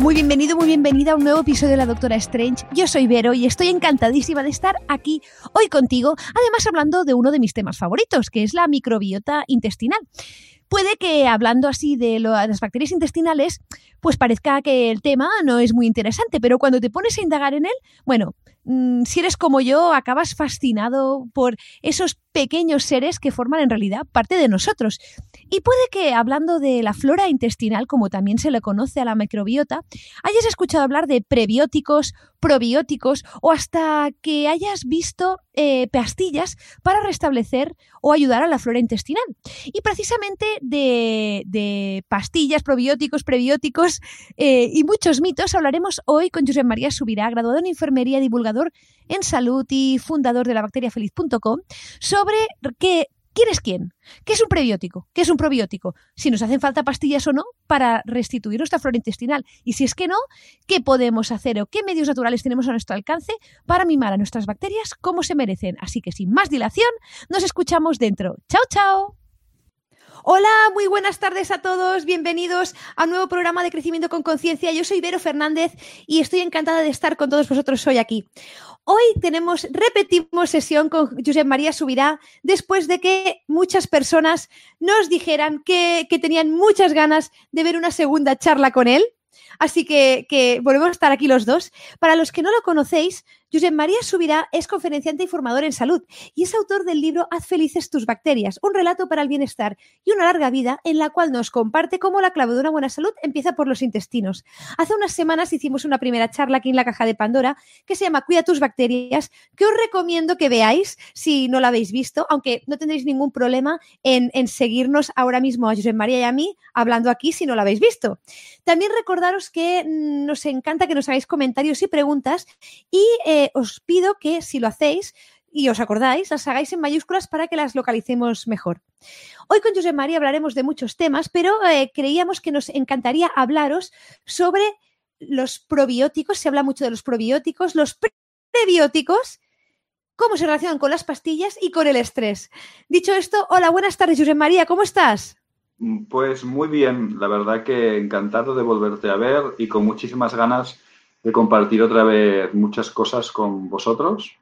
Muy bienvenido, muy bienvenida a un nuevo episodio de La Doctora Strange. Yo soy Vero y estoy encantadísima de estar aquí hoy contigo, además hablando de uno de mis temas favoritos, que es la microbiota intestinal. Puede que hablando así de las bacterias intestinales, pues parezca que el tema no es muy interesante, pero cuando te pones a indagar en él, bueno, mm, si eres como yo, acabas fascinado por esos pequeños seres que forman en realidad parte de nosotros. Y puede que, hablando de la flora intestinal, como también se le conoce a la microbiota, hayas escuchado hablar de prebióticos, probióticos o hasta que hayas visto eh, pastillas para restablecer o ayudar a la flora intestinal. Y precisamente de, pastillas, probióticos, prebióticos eh, y muchos mitos hablaremos hoy con José María Subirá, graduado en enfermería, en salud y fundador de la bacteriafeliz.com, sobre qué ¿Quién es quién? ¿Qué es un prebiótico? ¿Qué es un probiótico? Si nos hacen falta pastillas o no para restituir nuestra flora intestinal. Y si es que no, ¿qué podemos hacer o qué medios naturales tenemos a nuestro alcance para mimar a nuestras bacterias como se merecen? Así que sin más dilación, nos escuchamos dentro. ¡Chao, chao! Hola, muy buenas tardes a todos. Bienvenidos a un nuevo programa de Crecimiento con Conciencia. Yo soy Vero Fernández y estoy encantada de estar con todos vosotros hoy aquí. Hoy tenemos, repetimos sesión con Josep María Subirá, después de que muchas personas nos dijeran que, que tenían muchas ganas de ver una segunda charla con él. Así que, que, volvemos a estar aquí los dos. Para los que no lo conocéis, Josep María Subirá es conferenciante y formador en salud y es autor del libro Haz felices tus bacterias, un relato para el bienestar y una larga vida en la cual nos comparte cómo la clave de una buena salud empieza por los intestinos. Hace unas semanas hicimos una primera charla aquí en la caja de Pandora que se llama Cuida tus bacterias, que os recomiendo que veáis si no la habéis visto, aunque no tendréis ningún problema en, seguirnos ahora mismo a Josep María y a mí hablando aquí si no la habéis visto. También recordaros que nos encanta que nos hagáis comentarios y preguntas y eh, os pido que si lo hacéis y os acordáis, las hagáis en mayúsculas para que las localicemos mejor. Hoy con José María hablaremos de muchos temas, pero eh, creíamos que nos encantaría hablaros sobre los probióticos, se habla mucho de los probióticos, los prebióticos, cómo se relacionan con las pastillas y con el estrés. Dicho esto, hola, buenas tardes, José María, ¿cómo estás? Pues muy bien, la verdad que encantado de volverte a ver y con muchísimas ganas de compartir otra vez muchas cosas con vosotros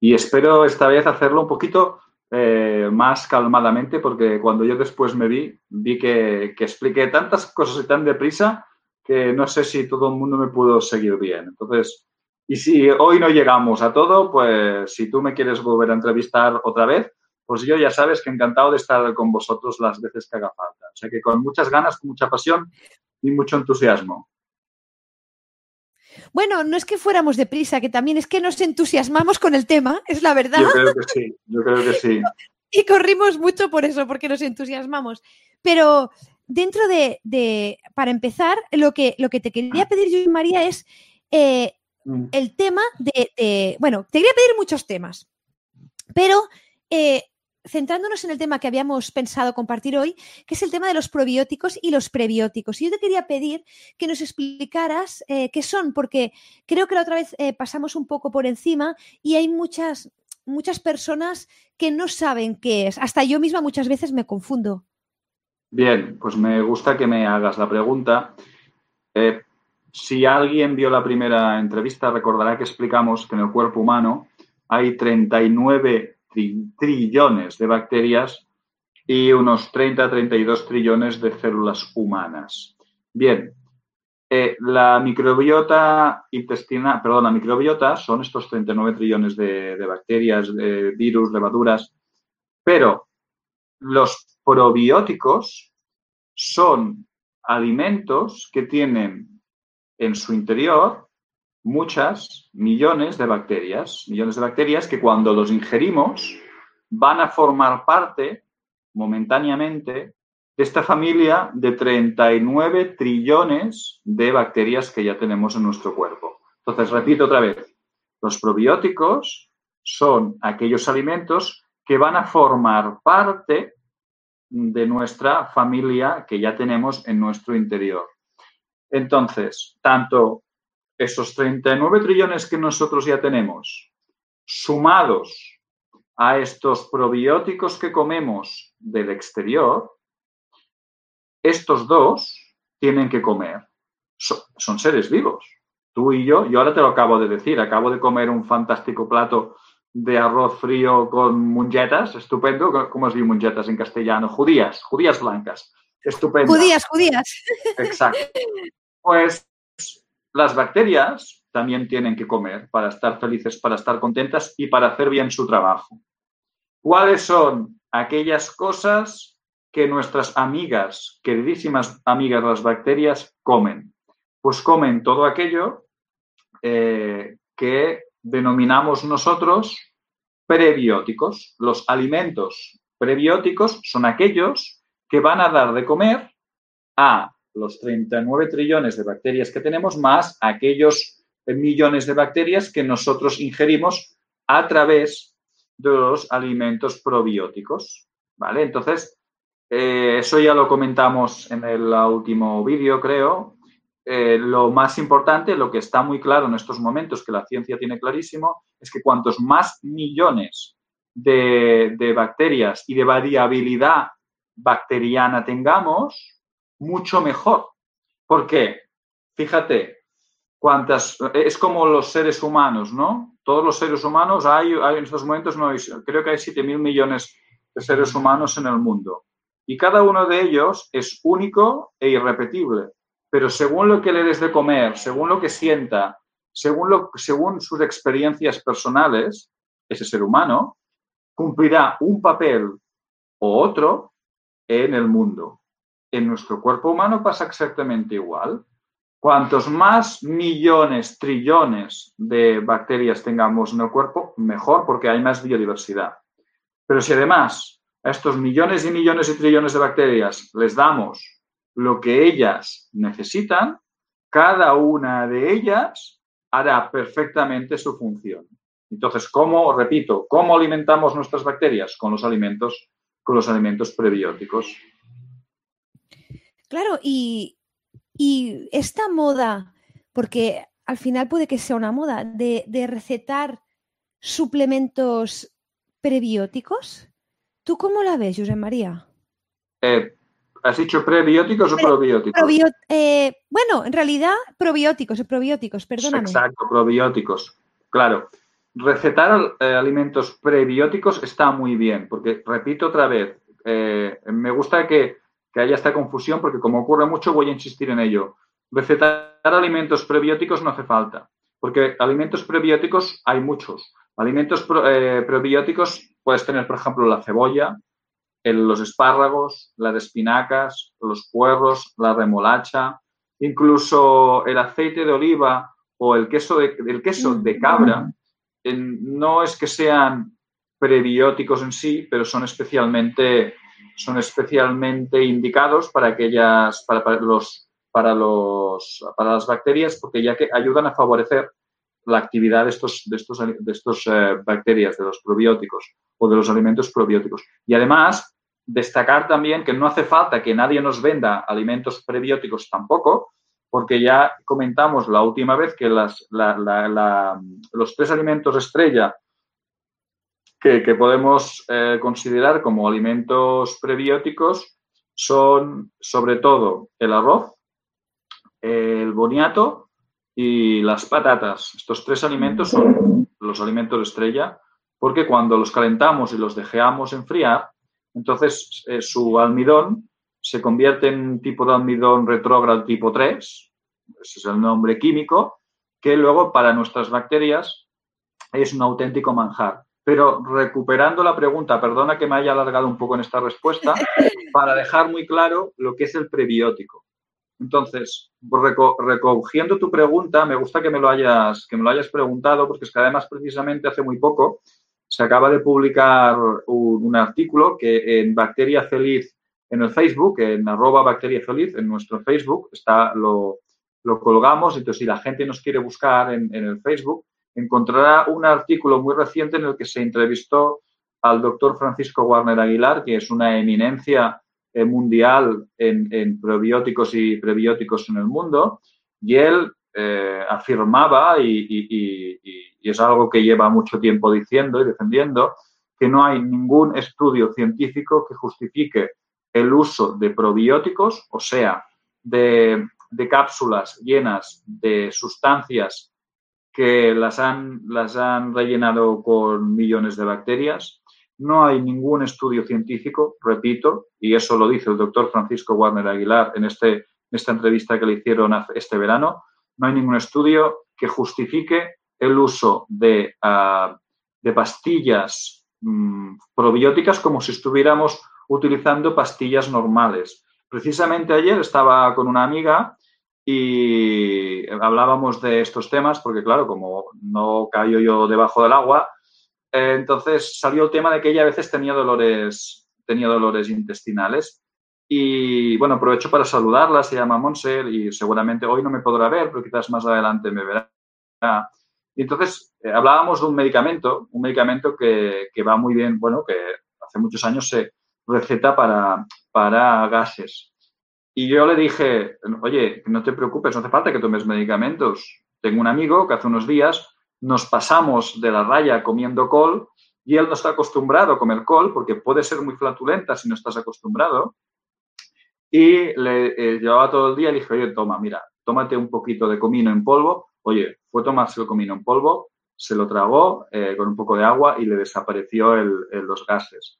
y espero esta vez hacerlo un poquito eh, más calmadamente porque cuando yo después me vi, vi que, que, expliqué tantas cosas y tan deprisa que no sé si todo el mundo me pudo seguir bien. Entonces, y si hoy no llegamos a todo, pues si tú me quieres volver a entrevistar otra vez, pues yo ya sabes que encantado de estar con vosotros las veces que haga falta. O sea que con muchas ganas, con mucha pasión y mucho entusiasmo. Bueno, no es que fuéramos deprisa, que también es que nos entusiasmamos con el tema, es la verdad. Yo creo que sí, yo creo que sí. Y corrimos mucho por eso, porque nos entusiasmamos. Pero dentro de, para empezar, lo que, lo que te quería pedir yo y María es eh, mm. el tema de, bueno, te quería pedir muchos temas, pero eh, centrándonos en el tema que habíamos pensado compartir hoy, que es el tema de los probióticos y los prebióticos. Y yo te quería pedir que nos explicaras eh, qué son, porque creo que la otra vez eh, pasamos un poco por encima y hay muchas, muchas personas que no saben qué es. Hasta yo misma muchas veces me confundo. Bien, pues me gusta que me hagas la pregunta. Eh, si alguien vio la primera entrevista, recordará que explicamos que en el cuerpo humano hay 39 trillones de bacterias y unos 30-32 trillones de células humanas. Bien, eh, la microbiota intestinal, perdón, la microbiota son estos 39 trillones de, bacterias, de virus, levaduras, pero los probióticos son alimentos que tienen en su interior muchas millones de bacterias, millones de bacterias que cuando los ingerimos van a formar parte momentáneamente de esta familia de 39 trillones de bacterias que ya tenemos en nuestro cuerpo. Entonces, repito otra vez, los probióticos son aquellos alimentos que van a formar parte de nuestra familia que ya tenemos en nuestro interior. Entonces, tanto esos 39 trillones que nosotros ya tenemos, sumados a estos probióticos que comemos del exterior, estos dos tienen que comer. Son, seres vivos. Tú y yo, yo ahora te lo acabo de decir, acabo de comer un fantástico plato de arroz frío con mungetas, estupendo. ¿Cómo es dice mungetas en castellano? Judías, judías blancas. Estupendo. Judías, judías. Exacto. Pues las bacterias también tienen que comer para estar felices, para estar contentas y para hacer bien su trabajo. ¿Cuáles son aquellas cosas que nuestras amigas, queridísimas amigas las bacterias, comen? Pues comen todo aquello eh, que denominamos nosotros prebióticos. Los alimentos prebióticos son aquellos que van a dar de comer a los 39 trillones de bacterias que tenemos más aquellos millones de bacterias que nosotros ingerimos a través de los alimentos probióticos. ¿Vale? Entonces, eh, eso ya lo comentamos en el último vídeo, creo. Eh, lo más importante, lo que está muy claro en estos momentos, que la ciencia tiene clarísimo, es que cuantos más millones de, de bacterias y de variabilidad bacteriana tengamos, mucho mejor. ¿Por qué? Fíjate, cuántas, es como los seres humanos, ¿no? Todos los seres humanos, hay, hay en estos momentos, no, creo que hay 7 mil millones de seres humanos en el mundo. Y cada uno de ellos es único e irrepetible. Pero según lo que le des de comer, según lo que sienta, según, lo, según sus experiencias personales, ese ser humano cumplirá un papel o otro en el mundo en nuestro cuerpo humano pasa exactamente igual. Cuantos más millones, trillones de bacterias tengamos en el cuerpo, mejor porque hay más biodiversidad. Pero si además a estos millones y millones y trillones de bacterias les damos lo que ellas necesitan, cada una de ellas hará perfectamente su función. Entonces, ¿cómo, repito, cómo alimentamos nuestras bacterias? Con los alimentos, con los alimentos prebióticos. Claro, y, esta moda, porque al final puede que sea una moda, de, recetar suplementos prebióticos, ¿tú cómo la ves, José María? Eh, ¿Has dicho prebióticos o probióticos? Eh, bueno, en realidad probióticos, probióticos, perdóname. Exacto, probióticos. Claro. Recetar eh, alimentos prebióticos está muy bien, porque repito otra vez, me gusta que que haya esta confusión, porque como ocurre mucho, voy a insistir en ello. Recetar alimentos prebióticos no hace falta, porque alimentos prebióticos hay muchos. Alimentos eh, prebióticos puedes tener, por ejemplo, la cebolla, los espárragos, las espinacas, los puerros, la remolacha, incluso el aceite de oliva o el queso de, el queso de cabra. no es que sean prebióticos en sí, pero son especialmente son especialmente indicados para aquellas, para, los, para, los, para las bacterias, porque ya que ayudan a favorecer la actividad de estos, de estos, de estos eh, bacterias, de los probióticos o de los alimentos probióticos. Y además, destacar también que no hace falta que nadie nos venda alimentos prebióticos tampoco, porque ya comentamos la última vez que las, los tres alimentos estrella que, podemos eh, considerar como alimentos prebióticos son sobre todo el arroz, el boniato y las patatas. Estos tres alimentos son los alimentos estrella porque cuando los calentamos y los dejamos enfriar, entonces eh, su almidón se convierte en un tipo de almidón retrógrado tipo 3, ese es el nombre químico, que luego para nuestras bacterias es un auténtico manjar. Pero recuperando la pregunta, perdona que me haya alargado un poco en esta respuesta, para dejar muy claro lo que es el prebiótico. Entonces, recogiendo tu pregunta, me gusta que me lo hayas, que me lo hayas preguntado, porque es que además precisamente hace muy poco se acaba de publicar un, artículo que en Bacteria Feliz, en el Facebook, en arroba Bacteria Feliz, en nuestro Facebook, está, lo, colgamos. Entonces, si la gente nos quiere buscar en, el Facebook, encontrará un artículo muy reciente en el que se entrevistó al doctor Francisco Warner Aguilar, que es una eminencia eh, mundial en, probióticos y prebióticos en el mundo, y él eh, afirmaba, y, es algo que lleva mucho tiempo diciendo y defendiendo, que no hay ningún estudio científico que justifique el uso de probióticos, o sea, de, cápsulas llenas de sustancias que las han, las han rellenado con millones de bacterias. No hay ningún estudio científico, repito, y eso lo dice el doctor Francisco Warner Aguilar en, este, esta entrevista que le hicieron este verano, no hay ningún estudio que justifique el uso de, ah, de pastillas mm, probióticas como si estuviéramos utilizando pastillas normales. Precisamente ayer estaba con una amiga y hablábamos de estos temas porque, claro, como no cayó yo debajo del agua, eh, entonces salió el tema de que ella a veces tenía dolores, tenía dolores intestinales y bueno, aprovecho para saludarla, se llama Monser y seguramente hoy no me podrá ver, pero quizás más adelante me verá. Y entonces eh, hablábamos de un medicamento, un medicamento que, que, va muy bien, bueno, que hace muchos años se receta para, para gases. Y yo le dije, oye, no te preocupes, no hace falta que tomes medicamentos. Tengo un amigo que hace unos días nos pasamos de la raya comiendo col y él no está acostumbrado a comer col porque puede ser muy flatulenta si no estás acostumbrado. Y le eh, llevaba todo el día y le dije, oye, toma, mira, tómate un poquito de comino en polvo. Oye, fue tomarse el comino en polvo, se lo tragó eh, con un poco de agua y le desapareció los gases.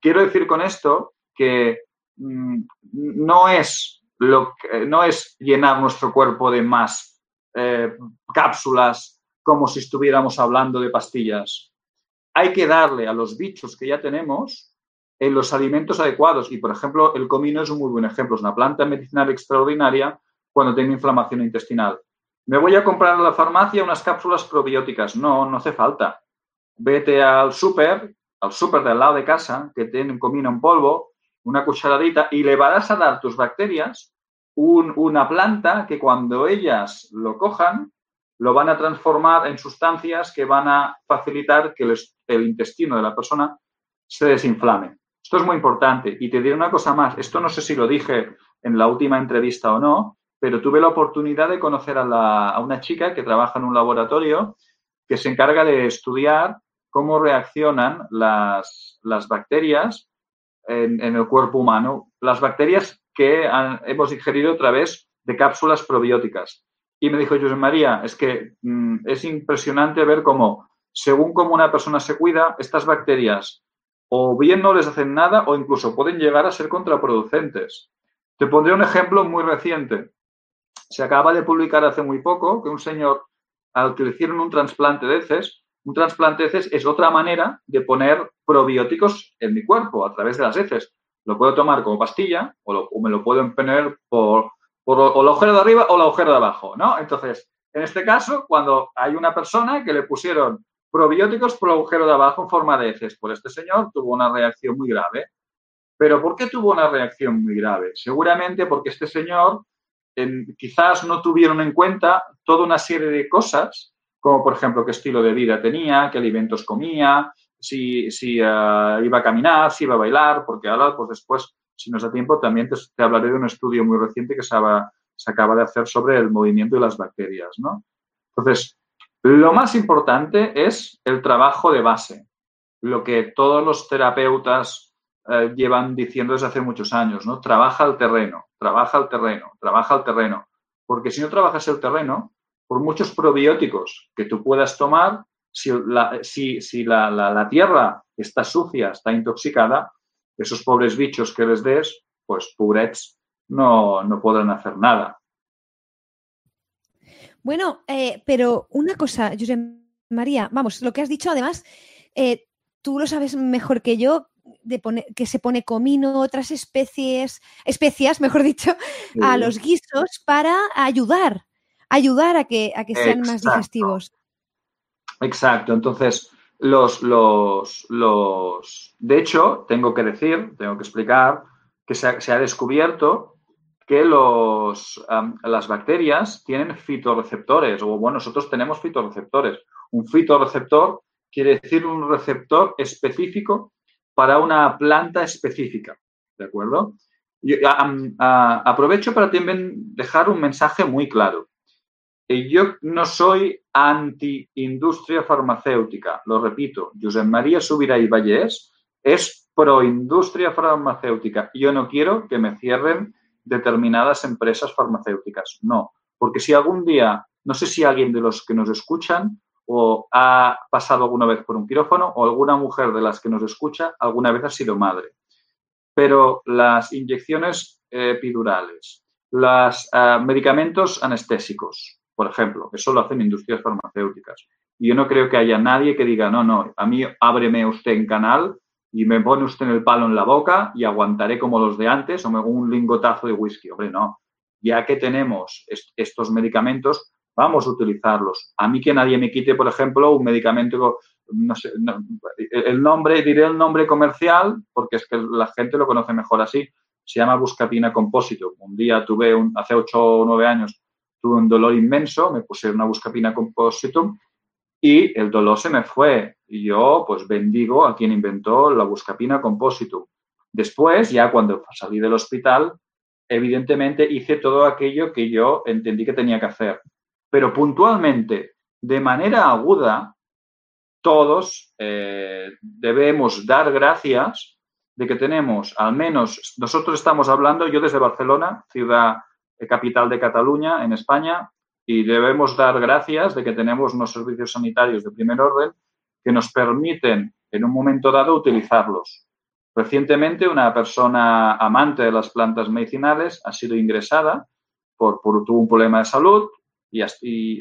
Quiero decir con esto que no, es lo que, no es llenar nuestro cuerpo de más eh, cápsulas como si estuviéramos hablando de pastillas. Hay que darle a los bichos que ya tenemos en los alimentos adecuados. Y, por ejemplo, el comino es un muy buen ejemplo. Es una planta medicinal extraordinaria cuando tiene inflamación intestinal. ¿Me voy a comprar en la farmacia unas cápsulas probióticas? No, no hace falta. Vete al súper, al súper del lado de casa, que tiene un comino en polvo, una cucharadita, y le vas a dar tus bacterias una planta que cuando ellas lo cojan, lo van a transformar en sustancias que van a facilitar que el intestino de la persona se desinflame. Esto es muy importante. Y te diré una cosa más. Esto no sé si lo dije en la última entrevista o no, pero tuve la oportunidad de conocer a, una chica que trabaja en un laboratorio que se encarga de estudiar cómo reaccionan las, bacterias en, el cuerpo humano. Las bacterias que hemos ingerido a través de cápsulas probióticas. Y me dijo José María, es que mm, es impresionante ver cómo, según cómo una persona se cuida, estas bacterias o bien no les hacen nada o incluso pueden llegar a ser contraproducentes. Te pondré un ejemplo muy reciente. Se acaba de publicar hace muy poco que un señor al que le hicieron un trasplante de heces, un trasplante de heces es otra manera de poner probióticos en mi cuerpo a través de las heces. Lo puedo tomar como pastilla o, me lo puedo poner por, por agujero de arriba o el agujero de abajo, ¿no? Entonces, en este caso, cuando hay una persona que le pusieron Probióticos por el agujero de abajo en forma de heces. Por este señor tuvo una reacción muy grave. ¿Pero por qué tuvo una reacción muy grave? Seguramente porque este señor quizás no tuvieron en cuenta toda una serie de cosas, como por ejemplo qué estilo de vida tenía, qué alimentos comía, si, si eh, iba a caminar, si iba a bailar, porque ahora, pues después, si nos da tiempo, también te, hablaré de un estudio muy reciente que se, se, acaba de hacer sobre el movimiento de las bacterias, ¿no? Entonces, lo más importante es el trabajo de base, lo que todos los terapeutas eh, llevan diciendo desde hace muchos años, ¿no? Trabaja el terreno, trabaja el terreno, trabaja el terreno. Porque si no trabajas el terreno, por muchos probióticos que tú puedas tomar, si la, si, la, tierra está sucia, está intoxicada, esos pobres bichos que les des, pues pobrets, no, no podrán hacer nada. Bueno, eh, pero una cosa, José María, vamos, lo que has dicho además eh, tú lo sabes mejor que yo, de que se pone comino, otras especies, especias, mejor dicho, a los guisos para ayudar, ayudar a que, a que sean más digestivos. Exacto, entonces los, los, los, de hecho, tengo que decir, tengo que explicar que se ha, descubierto que los, las bacterias tienen fitorreceptores, o bueno, nosotros tenemos fitorreceptores. Un fitorreceptor quiere decir un receptor específico para una planta específica, ¿de acuerdo? aprovecho para también dejar un mensaje muy claro. Eh, yo no soy anti-industria farmacéutica, lo repito, José María Subirá y Vallés es pro-industria farmacéutica. Yo no quiero que me cierren determinadas empresas farmacéuticas, no, porque si algún día, no sé si alguien de los que nos escuchan o ha pasado alguna vez por un quirófano o alguna mujer de las que nos escucha alguna vez ha sido madre. Pero las inyecciones epidurales, los eh, medicamentos anestésicos, por ejemplo, eso lo hacen industrias farmacéuticas. Y yo no creo que haya nadie que diga, no, no, a mí ábreme usted en canal y me pone usted el palo en la boca y aguantaré como los de antes o me hago un lingotazo de whisky. Hombre, no. Ya que tenemos estos medicamentos, vamos a utilizarlos. A mí que nadie me quite, por ejemplo, un medicamento, no sé, el nombre, diré el nombre comercial, porque es que la gente lo conoce mejor así. Se llama Buscapina Compósito. Un día tuve, un, hace 8 o 9 años, tuve un dolor inmenso, me puse una Buscapina Compositum y el dolor se me fue. Y yo, pues, bendigo a quien inventó la Buscapina Compositum. Después, ya cuando salí del hospital, evidentemente hice todo aquello que yo entendí que tenía que hacer pero puntualmente, de manera aguda, todos eh, debemos dar gracias de que tenemos, al menos, nosotros estamos hablando, yo desde Barcelona, ciudad capital de Cataluña, en España, y debemos dar gracias de que tenemos unos servicios sanitarios de primer orden que nos permiten, en un momento dado, utilizarlos. Recientemente, una persona amante de las plantas medicinales ha sido ingresada por, por tuvo un problema de salud, y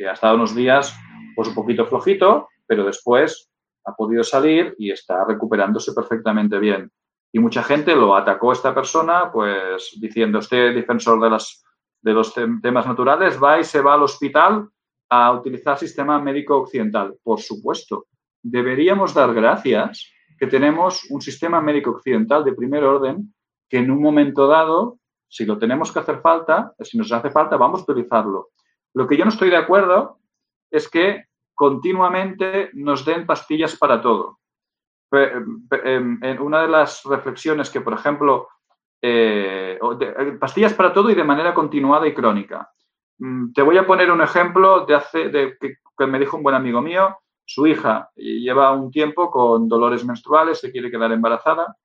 ha, estado unos días pues un poquito flojito, pero después ha podido salir y está recuperándose perfectamente bien. Y mucha gente lo atacó esta persona, pues diciendo, este defensor de, las, de los temas naturales va y se va al hospital a utilizar sistema médico occidental. Por supuesto, deberíamos dar gracias que tenemos un sistema médico occidental de primer orden que en un momento dado, si lo tenemos que hacer falta, si nos hace falta, vamos a utilizarlo. Lo que yo no estoy de acuerdo es que continuamente nos den pastillas para todo. Em, una de las reflexiones que, por ejemplo, eh, eh, pastillas para todo y de manera continuada y crónica. Mm, te voy a poner un ejemplo de, hace, que, me dijo un buen amigo mío. Su hija lleva un tiempo con dolores menstruales, se quiere quedar embarazada.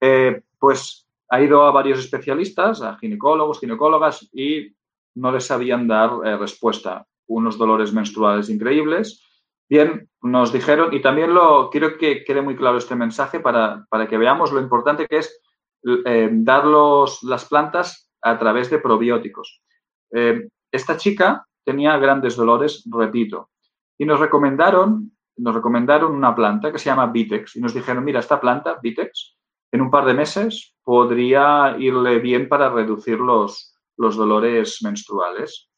Eh, pues ha ido a varios especialistas, a ginecólogos, ginecólogas, y no les sabían dar eh, respuesta. Unos dolores menstruales increíbles. Bien, nos dijeron, y también lo quiero que quede muy claro este mensaje para, que veamos lo importante que es eh, dar las plantas a través de probióticos. Eh, esta chica tenía grandes dolores, repito, y nos recomendaron, nos recomendaron una planta que se llama Vitex y nos dijeron, mira, esta planta, Vitex, en un par de meses podría irle bien para reducir los, los dolores menstruales.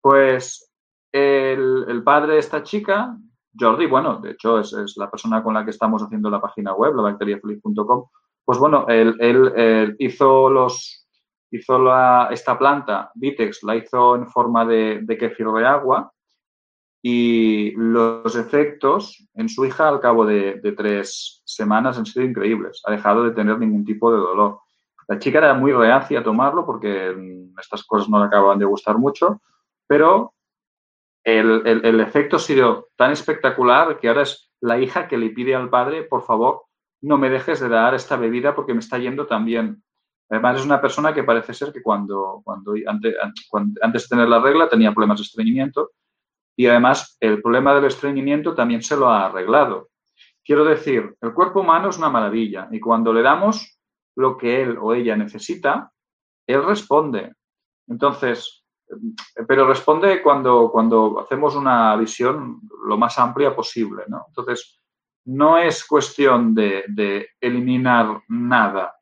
Pues el, padre de esta chica, Jordi, bueno, de hecho es, la persona con la que estamos haciendo la página web, la bacteriafeliz.com, pues bueno, él, hizo los hizo la, esta planta, Vitex, la hizo en forma de, de kefir de agua y los efectos en su hija al cabo de, tres semanas han sido increíbles. Ha dejado de tener ningún tipo de dolor. La chica era muy reacia a tomarlo porque mm, estas cosas no le acababan de gustar mucho, pero el, efecto ha sido tan espectacular que ahora es la hija que le pide al padre, por favor, no me dejes de dar esta bebida porque me está yendo tan bien. Además, es una persona que parece ser que cuando, cuando, antes, antes de tener la regla tenía problemas de estreñimiento y además el problema del estreñimiento también se lo ha arreglado. Quiero decir, el cuerpo humano es una maravilla y cuando le damos lo que él o ella necesita, él responde. Entonces, pero responde cuando, cuando hacemos una visión lo más amplia posible, ¿no? Entonces, no es cuestión de, eliminar nada,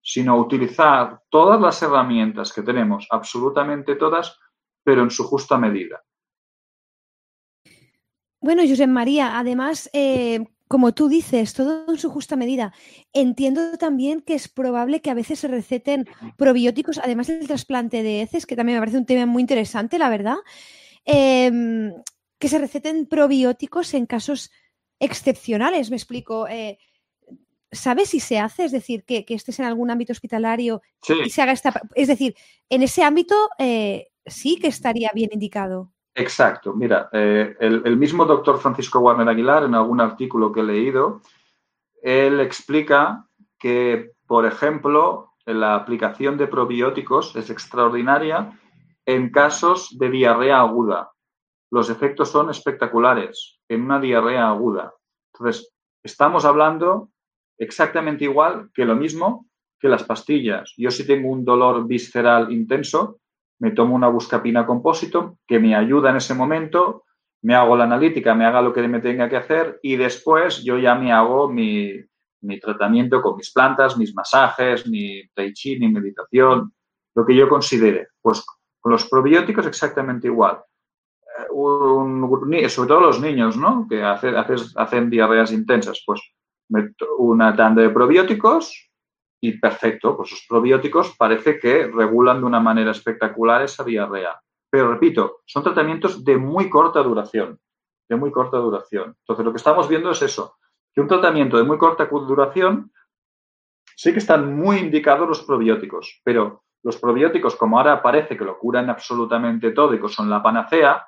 sino utilizar todas las herramientas que tenemos, absolutamente todas, pero en su justa medida. Bueno, José María, además, eh, como tú dices, todo en su justa medida. Entiendo también que es probable que a veces se receten probióticos, además del trasplante de heces, que también me parece un tema muy interesante, la verdad, em, que se receten probióticos en casos excepcionales, me explico. Eh, ¿Sabes si se hace? Es decir, que, estés en algún ámbito hospitalario y se haga esta... Es decir, en ese ámbito eh, sí que estaría bien indicado. Exacto. Mira, eh, el, mismo doctor Francisco Warner Aguilar, en algún artículo que he leído, él explica que, por ejemplo, la aplicación de probióticos es extraordinaria en casos de diarrea aguda. Los efectos son espectaculares en una diarrea aguda. Entonces, estamos hablando exactamente igual que lo mismo que las pastillas. Yo si tengo un dolor visceral intenso, me tomo una buscapina compósito que me ayuda en ese momento, me hago la analítica, me haga lo que me tenga que hacer y después yo ya me hago mi, tratamiento con mis plantas, mis masajes, mi tai chi, mi meditación, lo que yo considere. Pues con los probióticos exactamente igual. Sobre todo los niños, ¿no? Que hacen diarreas intensas. Pues una tanda de probióticos y perfecto, pues los probióticos parece que regulan de una manera espectacular esa diarrea. Pero repito, son tratamientos de muy corta duración, de muy corta duración. Entonces lo que estamos viendo es eso, que un tratamiento de muy corta duración sí que están muy indicados los probióticos, pero los probióticos, como ahora parece que lo curan absolutamente todo y que son la panacea,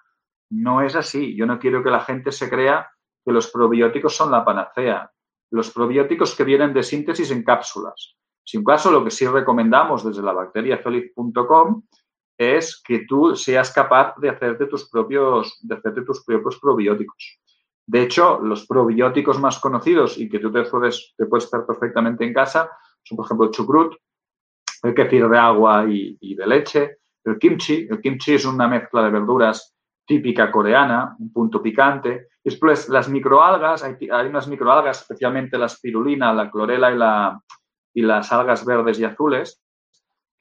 no es así. Yo no quiero que la gente se crea que los probióticos son la panacea los probióticos que vienen de síntesis en cápsulas. Sin caso, lo que sí recomendamos desde la bacteriafeliz.com es que tú seas capaz de hacerte tus propios, de hacerte tus propios probióticos. De hecho, los probióticos más conocidos y que tú te puedes, te puedes hacer perfectamente en casa son, por ejemplo, el chucrut, el kefir de agua y, y de leche, el kimchi. El kimchi es una mezcla de verduras típica coreana, un punto picante. Después, las microalgas, hay, unas microalgas, especialmente la spirulina, la clorela y, la, y las algas verdes y azules,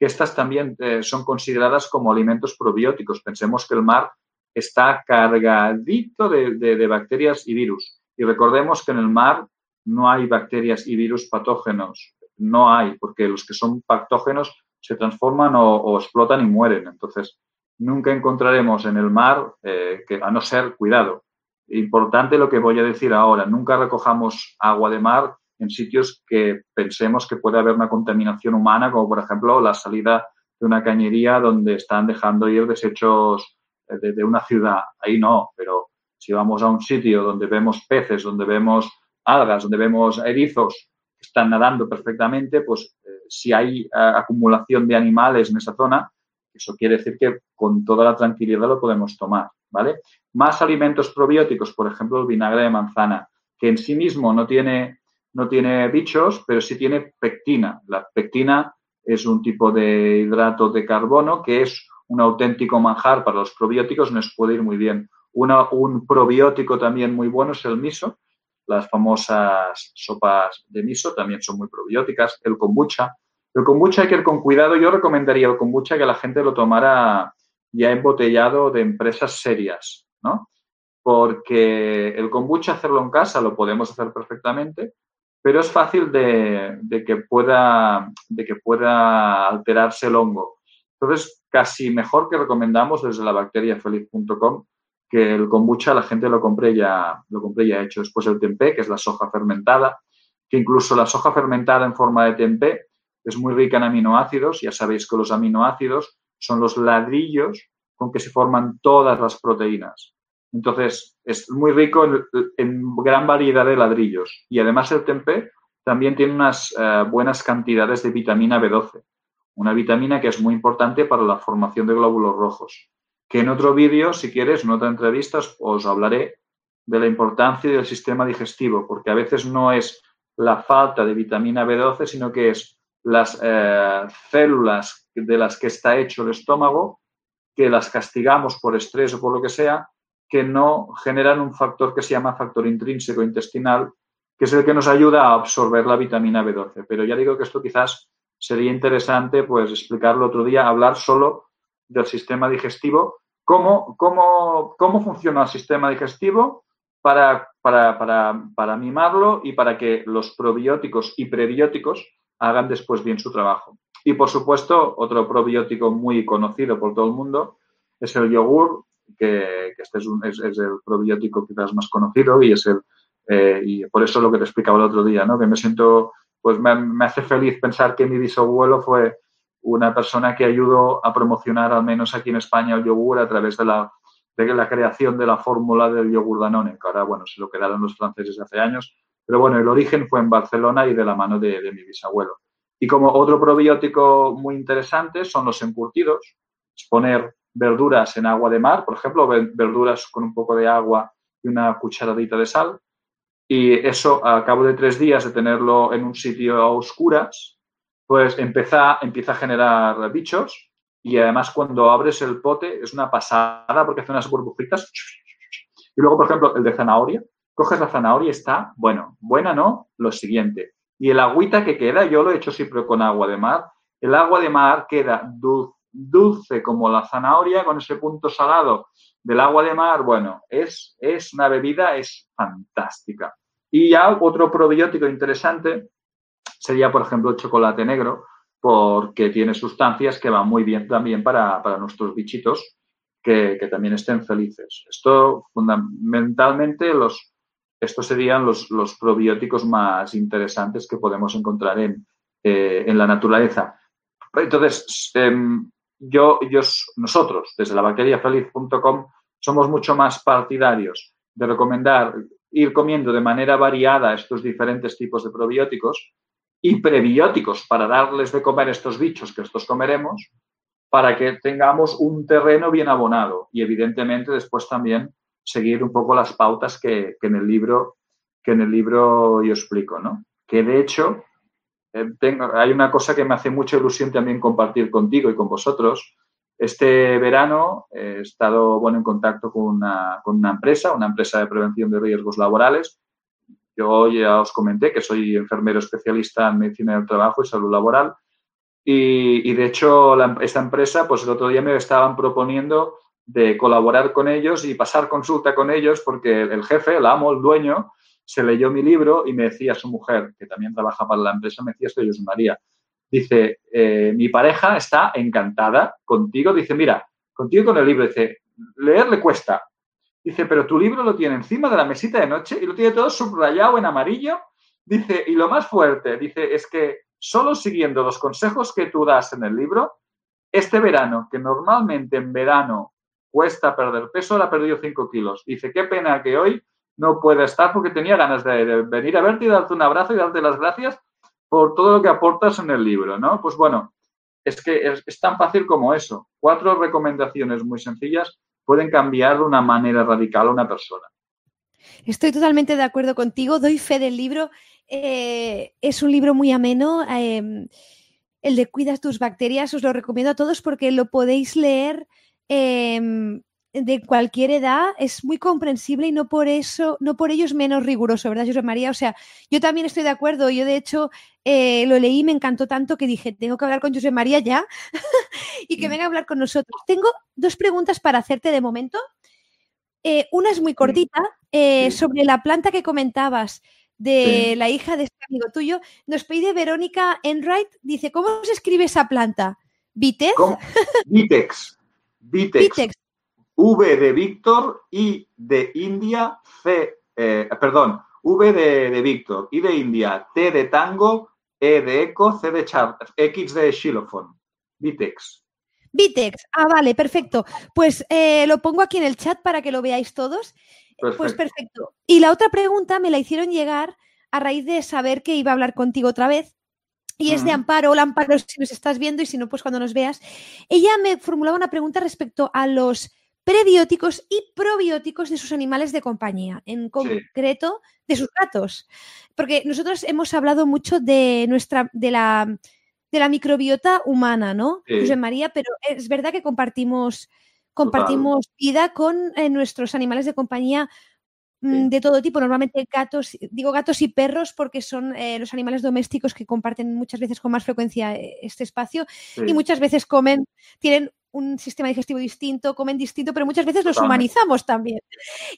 que estas también eh, son consideradas como alimentos probióticos. Pensemos que el mar está cargadito de, de, bacterias y virus. Y recordemos que en el mar no hay bacterias y virus patógenos. No hay, porque los que son patógenos se transforman o, o explotan y mueren. Entonces, nunca encontraremos en el mar, eh, que, a no ser, cuidado, importante lo que voy a decir ahora, nunca recojamos agua de mar en sitios que pensemos que puede haber una contaminación humana, como por ejemplo la salida de una cañería donde están dejando ir desechos de, de una ciudad. Ahí no, pero si vamos a un sitio donde vemos peces, donde vemos algas, donde vemos erizos que están nadando perfectamente, pues eh, si hay eh, acumulación de animales en esa zona, eso quiere decir que con toda la tranquilidad lo podemos tomar, ¿vale? Más alimentos probióticos, por ejemplo, el vinagre de manzana, que en sí mismo no tiene, no tiene bichos, pero sí tiene pectina. La pectina es un tipo de hidrato de carbono que es un auténtico manjar para los probióticos, nos puede ir muy bien. un probiótico también muy bueno es el miso. Las famosas sopas de miso también son muy probióticas. El kombucha, el kombucha hay que ir con cuidado. Yo recomendaría el kombucha que la gente lo tomara ya embotellado de empresas serias, ¿no? Porque el kombucha hacerlo en casa lo podemos hacer perfectamente, pero es fácil de, que, pueda, alterarse el hongo. Entonces, casi mejor que recomendamos desde la bacteriafeliz.com que el kombucha la gente lo compre ya, lo compre ya hecho. Después el tempeh, que es la soja fermentada, que incluso la soja fermentada en forma de tempeh es muy rica en aminoácidos. Ya sabéis que los aminoácidos son los ladrillos con que se forman todas las proteínas. Entonces, es muy rico en, gran variedad de ladrillos. Y además el tempeh también tiene unas eh, buenas cantidades de vitamina B12, una vitamina que es muy importante para la formación de glóbulos rojos. Que en otro vídeo, si quieres, en otra entrevista, os hablaré de la importancia del sistema digestivo, porque a veces no es la falta de vitamina B12, sino que es las eh, células de las que está hecho el estómago, que las castigamos por estrés o por lo que sea, que no generan un factor que se llama factor intrínseco intestinal, que es el que nos ayuda a absorber la vitamina B12. Pero ya digo que esto quizás sería interesante pues explicarlo otro día, hablar solo del sistema digestivo, cómo, cómo, cómo funciona el sistema digestivo para, para, para, para mimarlo y para que los probióticos y prebióticos hagan después bien su trabajo. Y por supuesto, otro probiótico muy conocido por todo el mundo es el yogur, que, este es, el probiótico quizás más conocido y es el eh, y por eso lo que te explicaba el otro día, ¿no? Que me siento, pues me, me, hace feliz pensar que mi bisabuelo fue una persona que ayudó a promocionar al menos aquí en España el yogur a través de la, de la creación de la fórmula del yogur Danone, que ahora, bueno, se lo quedaron los franceses hace años, pero bueno, el origen fue en Barcelona y de la mano de, mi bisabuelo. Y como otro probiótico muy interesante son los encurtidos, es poner verduras en agua de mar, por ejemplo, verduras con un poco de agua y una cucharadita de sal, y eso, a cabo de tres días de tenerlo en un sitio a oscuras, pues empieza, empieza a generar bichos y además cuando abres el pote es una pasada porque hace unas burbujitas. Y luego, por ejemplo, el de zanahoria. Coges la zanahoria y está, bueno, buena no, lo siguiente. Y el agüita que queda, yo lo he hecho siempre con agua de mar, el agua de mar queda dulce, dulce como la zanahoria con ese punto salado del agua de mar, bueno, es, es una bebida, es fantástica. Y ya otro probiótico interesante sería, por ejemplo, el chocolate negro, porque tiene sustancias que van muy bien también para, para nuestros bichitos que, que, también estén felices. Esto, fundamentalmente, los, estos serían los, los probióticos más interesantes que podemos encontrar en, eh, en la naturaleza. Entonces, eh, yo, yo, nosotros, desde la bacteriafeliz.com, somos mucho más partidarios de recomendar ir comiendo de manera variada estos diferentes tipos de probióticos y prebióticos para darles de comer estos bichos que estos comeremos, para que tengamos un terreno bien abonado y evidentemente después también seguir un poco las pautas que, que en el libro que en el libro yo explico, ¿no? Que de hecho eh, hay una cosa que me hace mucha ilusión también compartir contigo y con vosotros. Este verano he estado bueno, en contacto con una, con una empresa, una empresa de prevención de riesgos laborales. Yo ya os comenté que soy enfermero especialista en medicina del trabajo y salud laboral. Y, y de hecho, esta empresa, pues el otro día me estaban proponiendo de colaborar con ellos y pasar consulta con ellos porque el jefe, el amo, el dueño, se leyó mi libro y me decía su mujer, que también trabaja para la empresa, me decía esto, yo María. Dice, eh, mi pareja está encantada contigo. Dice, mira, contigo con el libro. Dice, leer le cuesta. Dice, pero tu libro lo tiene encima de la mesita de noche y lo tiene todo subrayado en amarillo. Dice, y lo más fuerte, dice, es que solo siguiendo los consejos que tú das en el libro, este verano, que normalmente en verano cuesta perder peso, ha perdido 5 kilos. Dice, qué pena que hoy no puede estar porque tenía ganas de, venir a verte y darte un abrazo y darte las gracias por todo lo que aportas en el libro, ¿no? Pues bueno, es que es, es tan fácil como eso. Cuatro recomendaciones muy sencillas pueden cambiar de una manera radical a una persona. Estoy totalmente de acuerdo contigo, doy fe del libro. Eh, es un libro muy ameno. Eh, el de Cuidas tus bacterias, os lo recomiendo a todos porque lo podéis leer eh, de cualquier edad es muy comprensible y no por eso, no por ello es menos riguroso, ¿verdad, José María? O sea, yo también estoy de acuerdo. Yo, de hecho, eh, lo leí y me encantó tanto que dije, tengo que hablar con José María ya y que venga a hablar con nosotros. Tengo dos preguntas para hacerte de momento. Eh, una es muy cortita, eh, sobre la planta que comentabas de la hija de este amigo tuyo. Nos pide Verónica Enright, dice, ¿cómo se escribe esa planta? ¿Vitex? Vitex. Vitex. V de Víctor, I de India, C, eh, perdón, V de, de, Víctor, I de India, T de Tango, E de Eco, C de Char, X de Xilofón. Vitex. Vitex, ah, vale, perfecto. Pues eh, lo pongo aquí en el chat para que lo veáis todos. Perfecto. Pues perfecto. Y la otra pregunta me la hicieron llegar a raíz de saber que iba a hablar contigo otra vez. Y es de Amparo. Hola, Amparo, si nos estás viendo y si no, pues cuando nos veas. Ella me formulaba una pregunta respecto a los prebióticos y probióticos de sus animales de compañía, en concreto sí. de sus gatos. Porque nosotros hemos hablado mucho de nuestra, de la, de la microbiota humana, ¿no? Sí. José María, pero es verdad que compartimos, compartimos vida con eh, nuestros animales de compañía mm, de todo tipo, normalmente gatos, digo gatos y perros porque son eh, los animales domésticos que comparten muchas veces con más frecuencia eh, este espacio y muchas veces comen, tienen un sistema digestivo distinto, comen distinto, pero muchas veces los humanizamos también.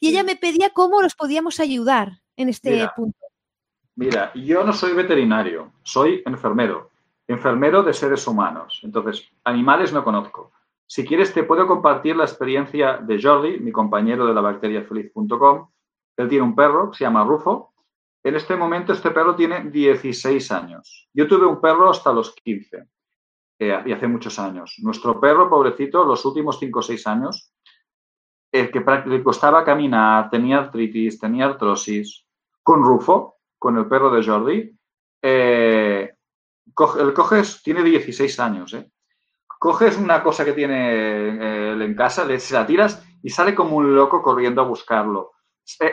Y ella me pedía cómo los podíamos ayudar en este punto. Mira, yo no soy veterinario, soy enfermero, enfermero de seres humanos. Entonces, animales no conozco. Si quieres, te puedo compartir la experiencia de Jordi, mi compañero de la bacteriafeliz.com. Él tiene un perro que se llama Rufo. En este momento, este perro tiene 16 años. Yo tuve un perro hasta los 15, eh, y hace muchos años. Nuestro perro, pobrecito, los últimos 5 o 6 años, el que le costaba caminar, tenía artritis, tenía artrosis. Con Rufo, con el perro de Jordi, eh, el coges, tiene 16 años, ¿eh? coges una cosa que tiene eh, él en casa, le, se la tiras y sale como un loco corriendo a buscarlo.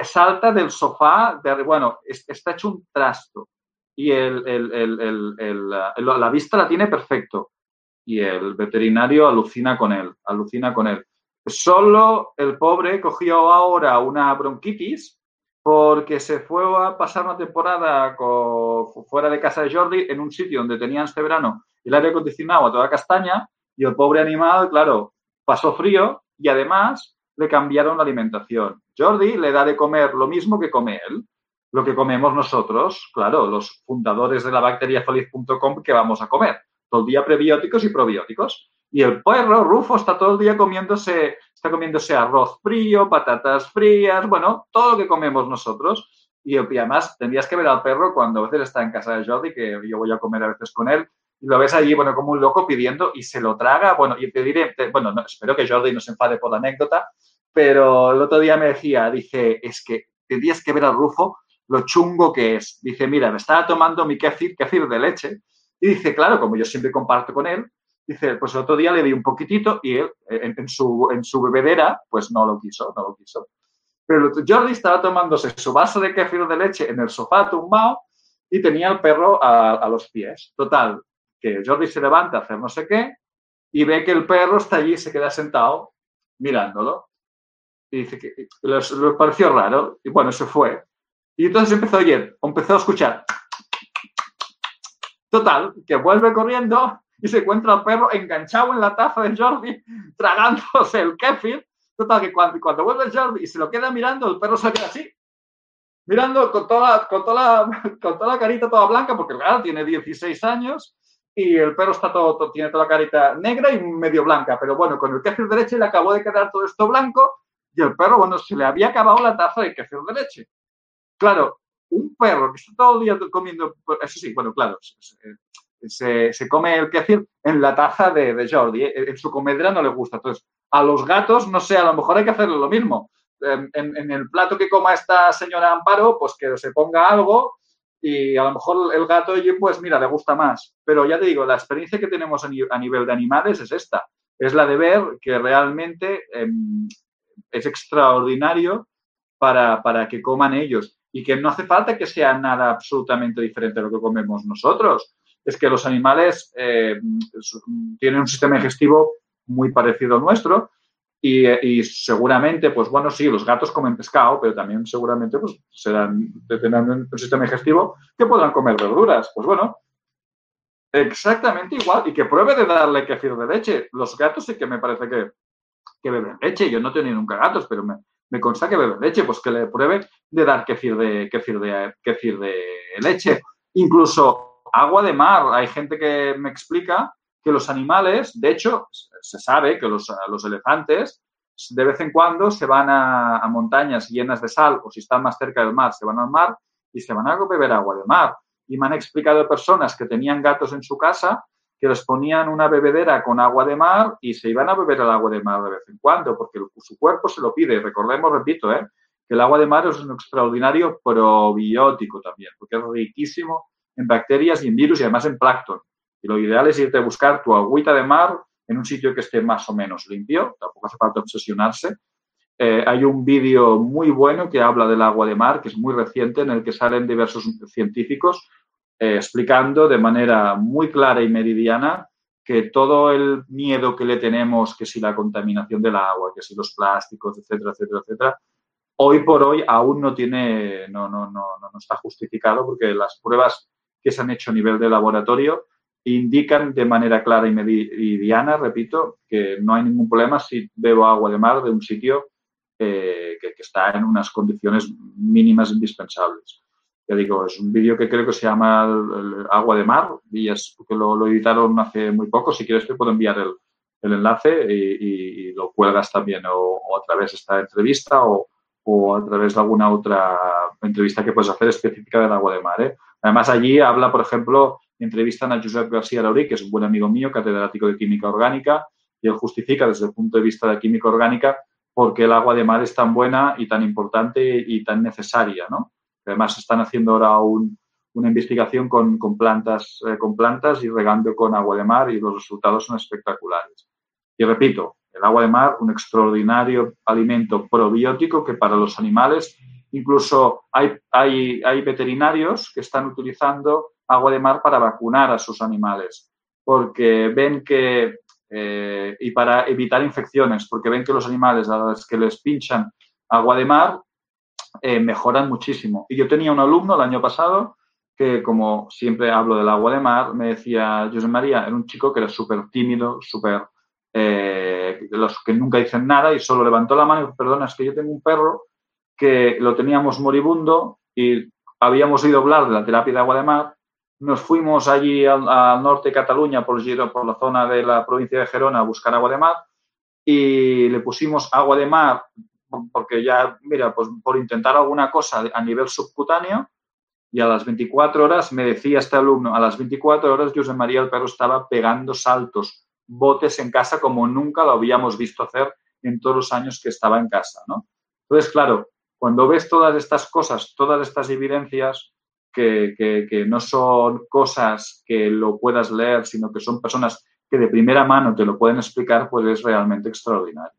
Salta del sofá, de, bueno, está hecho un trasto y la vista la tiene perfecto. Y el veterinario alucina con él, alucina con él. Solo el pobre cogió ahora una bronquitis porque se fue a pasar una temporada fuera de casa de Jordi en un sitio donde tenían este verano el aire acondicionado a toda castaña y el pobre animal, claro, pasó frío y además le cambiaron la alimentación. Jordi le da de comer lo mismo que come él, lo que comemos nosotros, claro, los fundadores de la bacteriafeliz.com que vamos a comer. Todo el día prebióticos y probióticos. Y el perro, Rufo, está todo el día comiéndose, está comiéndose arroz frío, patatas frías, bueno, todo lo que comemos nosotros. Y, además tendrías que ver al perro cuando a veces está en casa de Jordi, que yo voy a comer a veces con él, y lo ves allí, bueno, como un loco pidiendo y se lo traga. Bueno, y te diré, bueno, espero que Jordi no se enfade por la anécdota, pero el otro día me decía, dice, es que tendrías que ver al Rufo lo chungo que es. Dice, mira, me estaba tomando mi kefir, kefir de leche. Y dice, claro, como yo siempre comparto con él, dice, pues el otro día le di un poquitito y él, en, su, en su bebedera, pues no lo quiso, no lo quiso. Pero Jordi estaba tomándose su vaso de kefir de leche en el sofá tumbado y tenía el perro a, a los pies. Total, que Jordi se levanta a no sé qué y ve que el perro está allí y se queda sentado mirándolo. Y dice que le, pareció raro y bueno, se fue. Y entonces empezó a oír, empezó a escuchar. Total, que vuelve corriendo y se encuentra el perro enganchado en la taza de Jordi, tragándose el kefir. Total, que cuando, cuando vuelve Jordi y se lo queda mirando, el perro se queda así, mirando con toda, con toda, con toda la carita toda blanca, porque claro, tiene 16 años, y el perro está todo, tiene toda la carita negra y medio blanca, pero bueno, con el kefir de leche le acabó de quedar todo esto blanco y el perro, bueno, se le había acabado la taza de kefir de leche. Claro, un perro que está todo el día comiendo, eso sí, bueno, claro, se, se, come el kefir en la taza de, de Jordi, ¿eh? en su comedera no le gusta. Entonces, a los gatos, no sé, a lo mejor hay que hacerle lo mismo. En, en el plato que coma esta señora Amparo, pues que se ponga algo y a lo mejor el gato, pues mira, le gusta más. Pero ya te digo, la experiencia que tenemos a, nivel de animales es esta. Es la de ver que realmente em, es extraordinario para, para, que coman ellos y que no hace falta que sea nada absolutamente diferente a lo que comemos nosotros. Es que los animales em, tienen un sistema digestivo muy parecido al nuestro y, seguramente, pues bueno, sí, los gatos comen pescado, pero también seguramente pues serán, tendrán un sistema digestivo que podrán comer verduras. Pues bueno, exactamente igual. Y que pruebe de darle kefir de leche. Los gatos sí que me parece que, que beben leche. Yo no he tenido nunca gatos, pero me, me consta que beben leche. Pues que le pruebe de dar kefir de, kefir de, kefir de leche. Incluso agua de mar. Hay gente que me explica que los animales, de hecho, se sabe que los, los elefantes de vez en cuando se van a, montañas llenas de sal o si están más cerca del mar, se van al mar y se van a beber agua de mar. Y me han explicado personas que tenían gatos en su casa que les ponían una bebedera con agua de mar y se iban a beber el agua de mar de vez en cuando, porque su cuerpo se lo pide. Recordemos, repito, ¿eh? que el agua de mar es un extraordinario probiótico también, porque es riquísimo en bacterias y en virus y además en plancton. Y lo ideal es irte a buscar tu agüita de mar en un sitio que esté más o menos limpio, tampoco hace falta obsesionarse. Eh, hay un vídeo muy bueno que habla del agua de mar, que es muy reciente, en el que salen diversos científicos eh, explicando de manera muy clara y meridiana que todo el miedo que le tenemos, que si la contaminación del agua, que si los plásticos, etcétera, etcétera, etcétera, hoy por hoy aún no tiene, no, no, no, no está justificado porque las pruebas que se han hecho a nivel de laboratorio indican de manera clara y meridiana, repito, que no hay ningún problema si bebo agua de mar de un sitio eh, que, está en unas condiciones mínimas indispensables. Ya digo, es un vídeo que creo que se llama Agua de Mar y es porque lo, editaron hace muy poco. Si quieres te puedo enviar el, enlace y, lo cuelgas también o, a través de esta entrevista o, a través de alguna otra entrevista que puedes hacer específica del agua de mar. ¿eh? Además, allí habla, por ejemplo, entrevistan a Josep García Laurí, que es un buen amigo mío, catedrático de química orgánica, y él justifica desde el punto de vista de la química orgánica por qué el agua de mar es tan buena y tan importante y tan necesaria, ¿no? Además, están haciendo ahora una investigación con, plantas, eh, con plantas y regando con agua de mar y los resultados son espectaculares. Y repito, el agua de mar, un extraordinario alimento probiótico que para los animales, incluso hay, hay, hay veterinarios que están utilizando agua de mar para vacunar a sus animales, porque ven que, eh, y para evitar infecciones, porque ven que los animales a los que les pinchan agua de mar eh, mejoran muchísimo. Y yo tenía un alumno el año pasado que, como siempre hablo del agua de mar, me decía, José María, era un chico que era súper tímido, súper... Eh, los que nunca dicen nada y solo levantó la mano y dijo, perdona, es que yo tengo un perro que lo teníamos moribundo y habíamos oído hablar de la terapia de agua de mar nos fuimos allí al, norte de Cataluña, por, por la zona de la provincia de Gerona, a buscar agua de mar y le pusimos agua de mar porque ya, mira, pues por intentar alguna cosa a nivel subcutáneo y a las 24 horas me decía este alumno, a las 24 horas José María el perro estaba pegando saltos, botes en casa como nunca lo habíamos visto hacer en todos los años que estaba en casa, ¿no? Entonces, claro, cuando ves todas estas cosas, todas estas evidencias, que, no son cosas que lo puedas leer, sino que son personas que de primera mano te lo pueden explicar, pues es realmente extraordinario.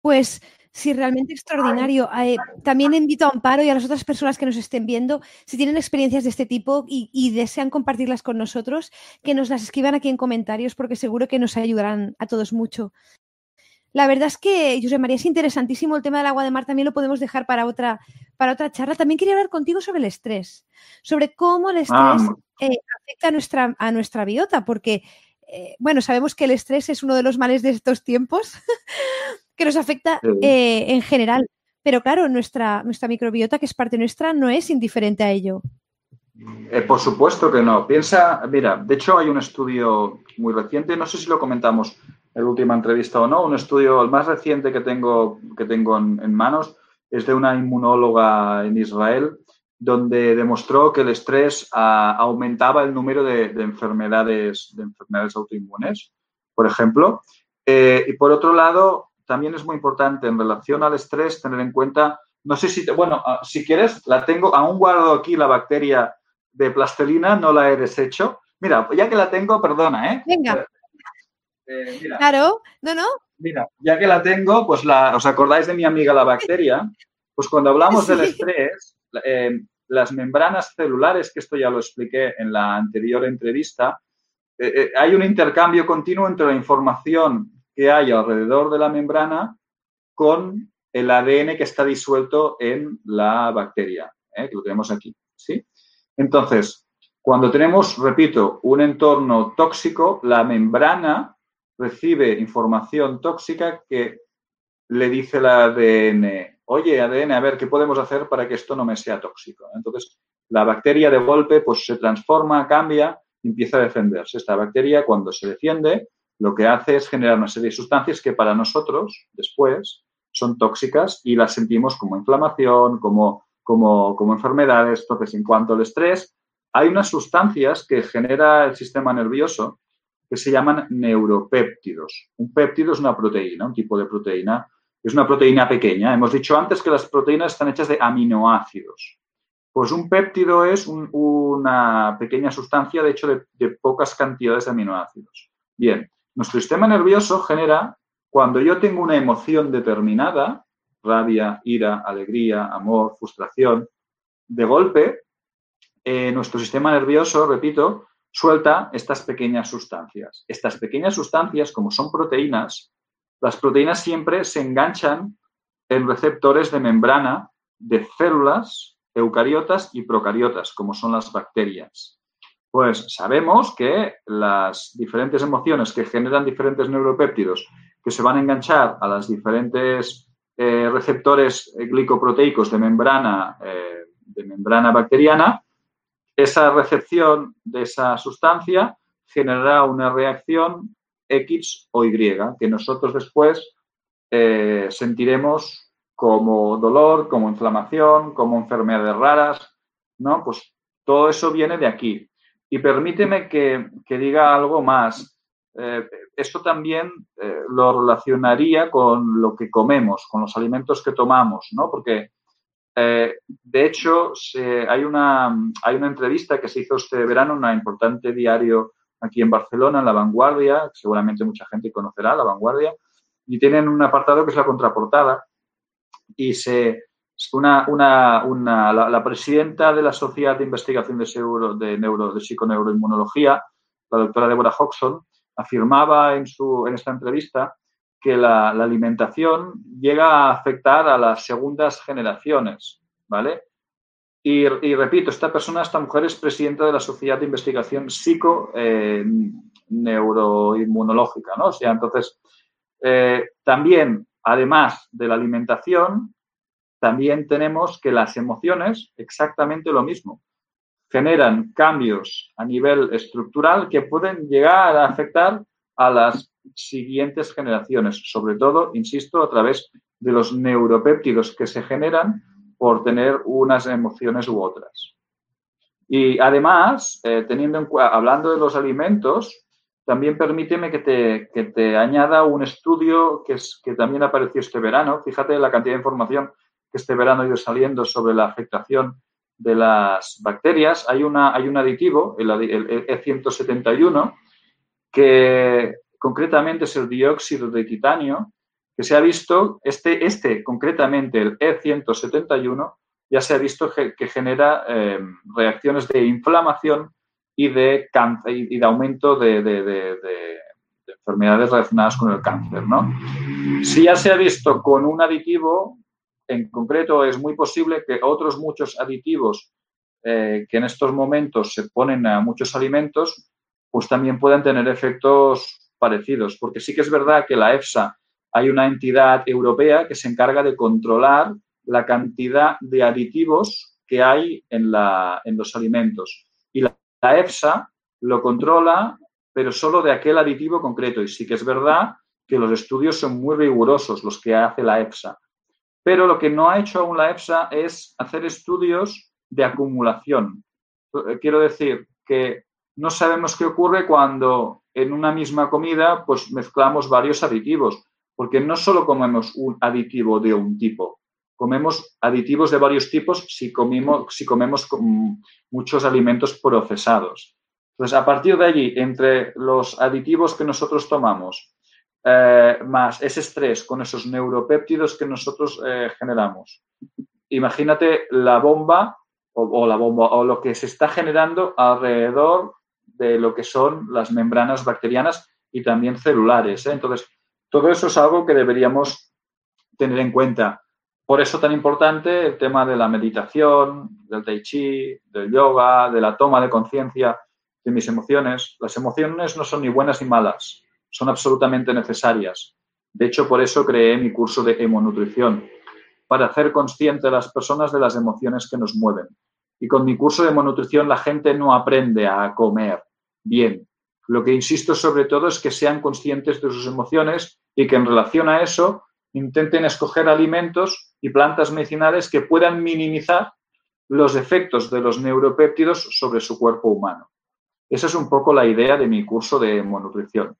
Pues sí, realmente extraordinario. Eh, también invito a Amparo y a las otras personas que nos estén viendo, si tienen experiencias de este tipo y, desean compartirlas con nosotros, que nos las escriban aquí en comentarios porque seguro que nos ayudarán a todos mucho. La verdad es que, José María, es interesantísimo el tema del agua de mar, también lo podemos dejar para otra, para otra charla. También quería hablar contigo sobre el estrés, sobre cómo el estrés eh, afecta a nuestra, a nuestra biota, porque, eh, bueno, sabemos que el estrés es uno de los males de estos tiempos que nos afecta eh, en general, pero claro, nuestra, nuestra microbiota, que es parte nuestra, no es indiferente a ello. por supuesto que no. Piensa, mira, de hecho hay un estudio muy reciente, no sé si lo comentamos en la última entrevista o no, un estudio, el más reciente que tengo, que tengo en, manos, es de una inmunóloga en Israel, donde demostró que el estrés ah, aumentaba el número de, enfermedades, de enfermedades autoinmunes, por ejemplo. Eh, y por otro lado, también es muy importante en relación al estrés tener en cuenta, no sé si, bueno, ah, si quieres, la tengo, aún guardo aquí la bacteria de plastelina, no la he deshecho. Mira, ya que la tengo, perdona, ¿eh? Venga. Eh, claro, no, no. Mira, ya que la tengo, pues la, ¿os acordáis de mi amiga la bacteria? Pues cuando hablamos del estrés, eh, las membranas celulares, que esto ya lo expliqué en la anterior entrevista, eh, hay un intercambio continuo entre la información que hay alrededor de la membrana con el ADN que está disuelto en la bacteria, que lo tenemos aquí. ¿sí? Entonces, cuando tenemos, repito, un entorno tóxico, la membrana recibe información tóxica que le dice el ADN, oye, ADN, a ver, ¿qué podemos hacer para que esto no me sea tóxico? Entonces, la bacteria de golpe pues, se transforma, cambia empieza a defenderse. Esta bacteria, cuando se defiende, lo que hace es generar una serie de sustancias que para nosotros, después, son tóxicas y las sentimos como inflamación, como, como, como enfermedades. Entonces, en cuanto al estrés, hay unas sustancias que genera el sistema nervioso que se llaman neuropéptidos. Un péptido es una proteína, un tipo de proteína. Es una proteína pequeña. Hemos dicho antes que las proteínas están hechas de aminoácidos. Pues un péptido es una pequeña sustancia, de hecho, de, pocas cantidades de aminoácidos. Bien, nuestro sistema nervioso genera, cuando yo tengo una emoción determinada, rabia, ira, alegría, amor, frustración, de golpe, eh, nuestro sistema nervioso, repito, suelta estas pequeñas sustancias. Estas pequeñas sustancias, como son proteínas, las proteínas siempre se enganchan en receptores de membrana de células eucariotas y procariotas, como son las bacterias. Pues sabemos que las diferentes emociones que generan diferentes neuropéptidos que se van a enganchar a las diferentes eh, receptores glicoproteicos de membrana, eh, de membrana bacteriana, esa recepción de esa sustancia generará una reacción X o Y, que nosotros después eh, sentiremos como dolor, como inflamación, como enfermedades raras, ¿no? Pues todo eso viene de aquí. Y permíteme que, diga algo más. Eh, esto también eh, lo relacionaría con lo que comemos, con los alimentos que tomamos, ¿no? Porque, de hecho, hay, una, entrevista que se hizo este verano en un importante diario aquí en Barcelona, en La Vanguardia, seguramente mucha gente conocerá La Vanguardia, y tienen un apartado que es la contraportada y se una, la, presidenta de la Sociedad de Investigación de, Seguro, de, Neuro, Psiconeuroinmunología, la doctora Deborah Hodgson, afirmaba en esta entrevista que la, alimentación llega a afectar a las segundas generaciones, ¿vale? Y, repito, esta persona, esta mujer es presidenta de la Sociedad de Investigación Psico-Neuroinmunológica, eh, ¿no? O sea, entonces, eh, también, además de la alimentación, también tenemos que las emociones, exactamente lo mismo, generan cambios a nivel estructural que pueden llegar a afectar a las siguientes generaciones, sobre todo, insisto, a través de los neuropéptidos que se generan por tener unas emociones u otras. Y además, eh, teniendo en, hablando de los alimentos, también permíteme que te, que te añada un estudio que, es, que también apareció este verano. Fíjate la cantidad de información que este verano ha ido saliendo sobre la afectación de las bacterias. Hay, una, hay un aditivo, el, E171, que concretamente es el dióxido de titanio, que se ha visto, este, este concretamente, el E171, ya se ha visto que, genera eh, reacciones de inflamación y de, y de aumento de, enfermedades relacionadas con el cáncer. ¿no? Si ya se ha visto con un aditivo, en concreto es muy posible que otros muchos aditivos eh, que en estos momentos se ponen a muchos alimentos, pues también puedan tener efectos parecidos. Porque sí que es verdad que la EFSA hay una entidad europea que se encarga de controlar la cantidad de aditivos que hay en, los alimentos. Y la la EFSA lo controla, pero solo de aquel aditivo concreto. Y sí que es verdad que los estudios son muy rigurosos, los que hace la EFSA. Pero lo que no ha hecho aún la EFSA es hacer estudios de acumulación. Quiero decir que no sabemos qué ocurre cuando en una misma comida pues mezclamos varios aditivos, porque no solo comemos un aditivo de un tipo, comemos aditivos de varios tipos si, si comemos muchos alimentos procesados. Entonces, a partir de allí, entre los aditivos que nosotros tomamos, eh, más ese estrés con esos neuropéptidos que nosotros eh, generamos, imagínate la bomba o, la bomba o lo que se está generando alrededor de lo que son las membranas bacterianas y también celulares. ¿eh? Entonces, todo eso es algo que deberíamos tener en cuenta. Por eso tan importante el tema de la meditación, del tai chi, del yoga, de la toma de conciencia de mis emociones. Las emociones no son ni buenas ni malas, son absolutamente necesarias. De hecho, por eso creé mi curso de hemonutrición, para hacer consciente a las personas de las emociones que nos mueven. Y con mi curso de hemonutrición la gente no aprende a comer bien. Lo que insisto sobre todo es que sean conscientes de sus emociones y que en relación a eso intenten escoger alimentos y plantas medicinales que puedan minimizar los efectos de los neuropéptidos sobre su cuerpo humano. Esa es un poco la idea de mi curso de monutrición.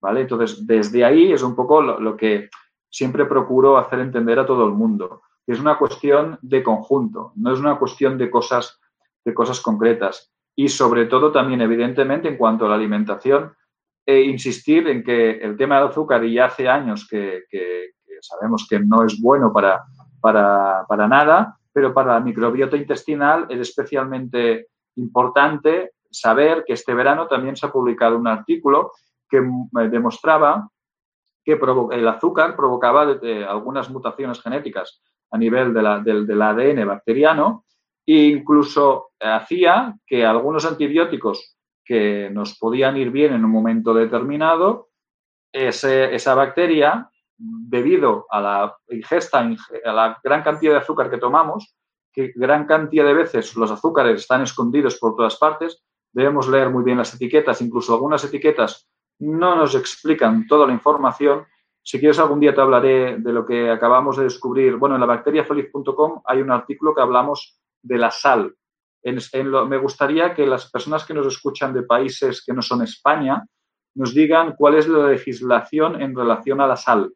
¿vale? Entonces, desde ahí es un poco lo, que siempre procuro hacer entender a todo el mundo. Es una cuestión de conjunto, no es una cuestión de cosas, de cosas concretas. Y sobre todo también, evidentemente, en cuanto a la alimentación, e insistir en que el tema del azúcar, y ya hace años que, sabemos que no es bueno para, para, nada, pero para la microbiota intestinal es especialmente importante saber que este verano también se ha publicado un artículo que demostraba que el azúcar provocaba algunas mutaciones genéticas a nivel del, ADN bacteriano e incluso hacía que algunos antibióticos que nos podían ir bien en un momento determinado, esa bacteria, debido a la ingesta, a la gran cantidad de azúcar que tomamos, que gran cantidad de veces los azúcares están escondidos por todas partes, debemos leer muy bien las etiquetas, incluso algunas etiquetas no nos explican toda la información. Si quieres, algún día te hablaré de lo que acabamos de descubrir. Bueno, en la bacteriafeliz.com hay un artículo que hablamos de la sal. me gustaría que las personas que nos escuchan de países que no son España nos digan cuál es la legislación en relación a la sal.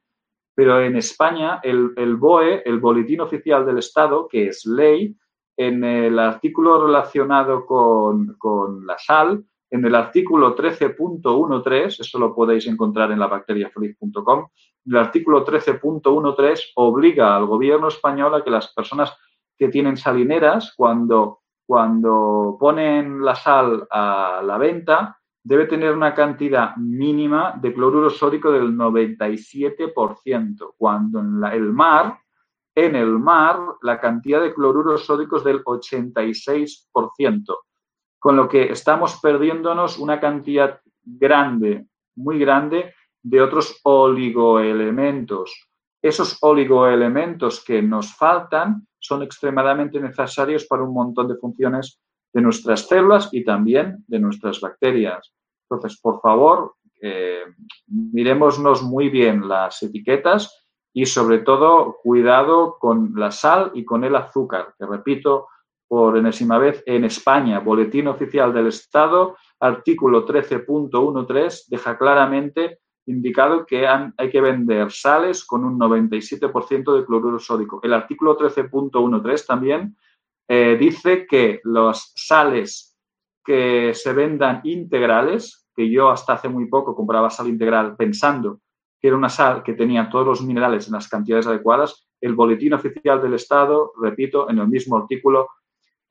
Pero en España, el, el BOE, el Boletín Oficial del Estado, que es ley, en el artículo relacionado con, con la sal, en el artículo 13.13, eso lo podéis encontrar en la bacteriafeliz.com, el artículo 13.13 obliga al gobierno español a que las personas que tienen salineras, cuando, cuando ponen la sal a la venta, debe tener una cantidad mínima de cloruro sódico del 97%, cuando en el mar, en el mar, la cantidad de cloruro sódico es del 86% con lo que estamos perdiéndonos una cantidad grande, muy grande, de otros oligoelementos. Esos oligoelementos que nos faltan son extremadamente necesarios para un montón de funciones de nuestras células y también de nuestras bacterias. Entonces, por favor, eh, miremosnos muy bien las etiquetas y sobre todo cuidado con la sal y con el azúcar, que repito, por enésima vez en España, Boletín Oficial del Estado, artículo 13.13, deja claramente indicado que hay que vender sales con un 97% de cloruro sódico. El artículo 13.13 también eh, dice que las sales que se vendan integrales, que yo hasta hace muy poco compraba sal integral pensando que era una sal que tenía todos los minerales en las cantidades adecuadas, el Boletín Oficial del Estado, repito, en el mismo artículo,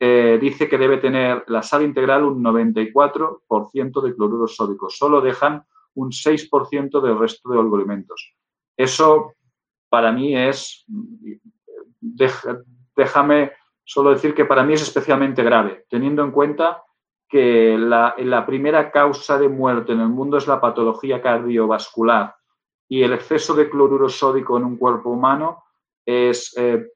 eh, dice que debe tener la sal integral un 94% de cloruro sódico. Solo dejan un 6% del resto de oligoelementos. Eso para mí es, déjame solo decir que para mí es especialmente grave, teniendo en cuenta que la, primera causa de muerte en el mundo es la patología cardiovascular y el exceso de cloruro sódico en un cuerpo humano es, eh,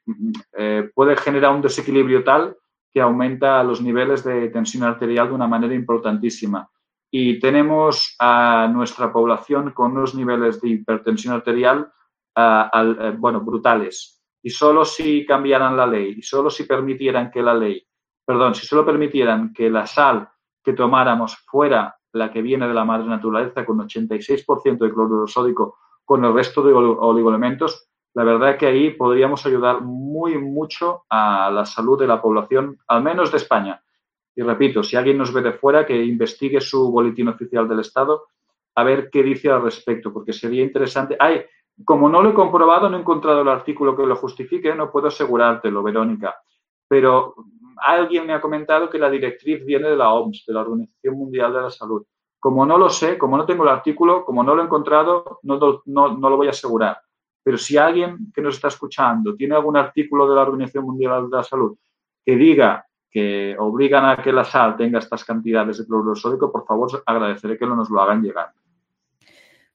eh, puede generar un desequilibrio tal que aumenta los niveles de tensión arterial de una manera importantísima. Y tenemos a nuestra población con unos niveles de hipertensión arterial eh, bueno, brutales. Y solo si cambiaran la ley, y solo si permitieran que la ley, perdón, si solo permitieran que la sal que tomáramos fuera la que viene de la madre naturaleza con 86% de cloruro sódico con el resto de oligoelementos, la verdad es que ahí podríamos ayudar muy mucho a la salud de la población, al menos de España. Y repito, si alguien nos ve de fuera, que investigue su boletín oficial del Estado a ver qué dice al respecto, porque sería interesante. Ay, como no lo he comprobado, no he encontrado el artículo que lo justifique, no puedo asegurártelo, Verónica. Pero alguien me ha comentado que la directriz viene de la OMS, de la Organización Mundial de la Salud. Como no lo sé, como no tengo el artículo, como no lo he encontrado, no, no, no lo voy a asegurar. Pero si alguien que nos está escuchando tiene algún artículo de la Organización Mundial de la Salud que diga que obligan a que la sal tenga estas cantidades de cloruro sódico, por favor, agradeceré que nos lo hagan llegar.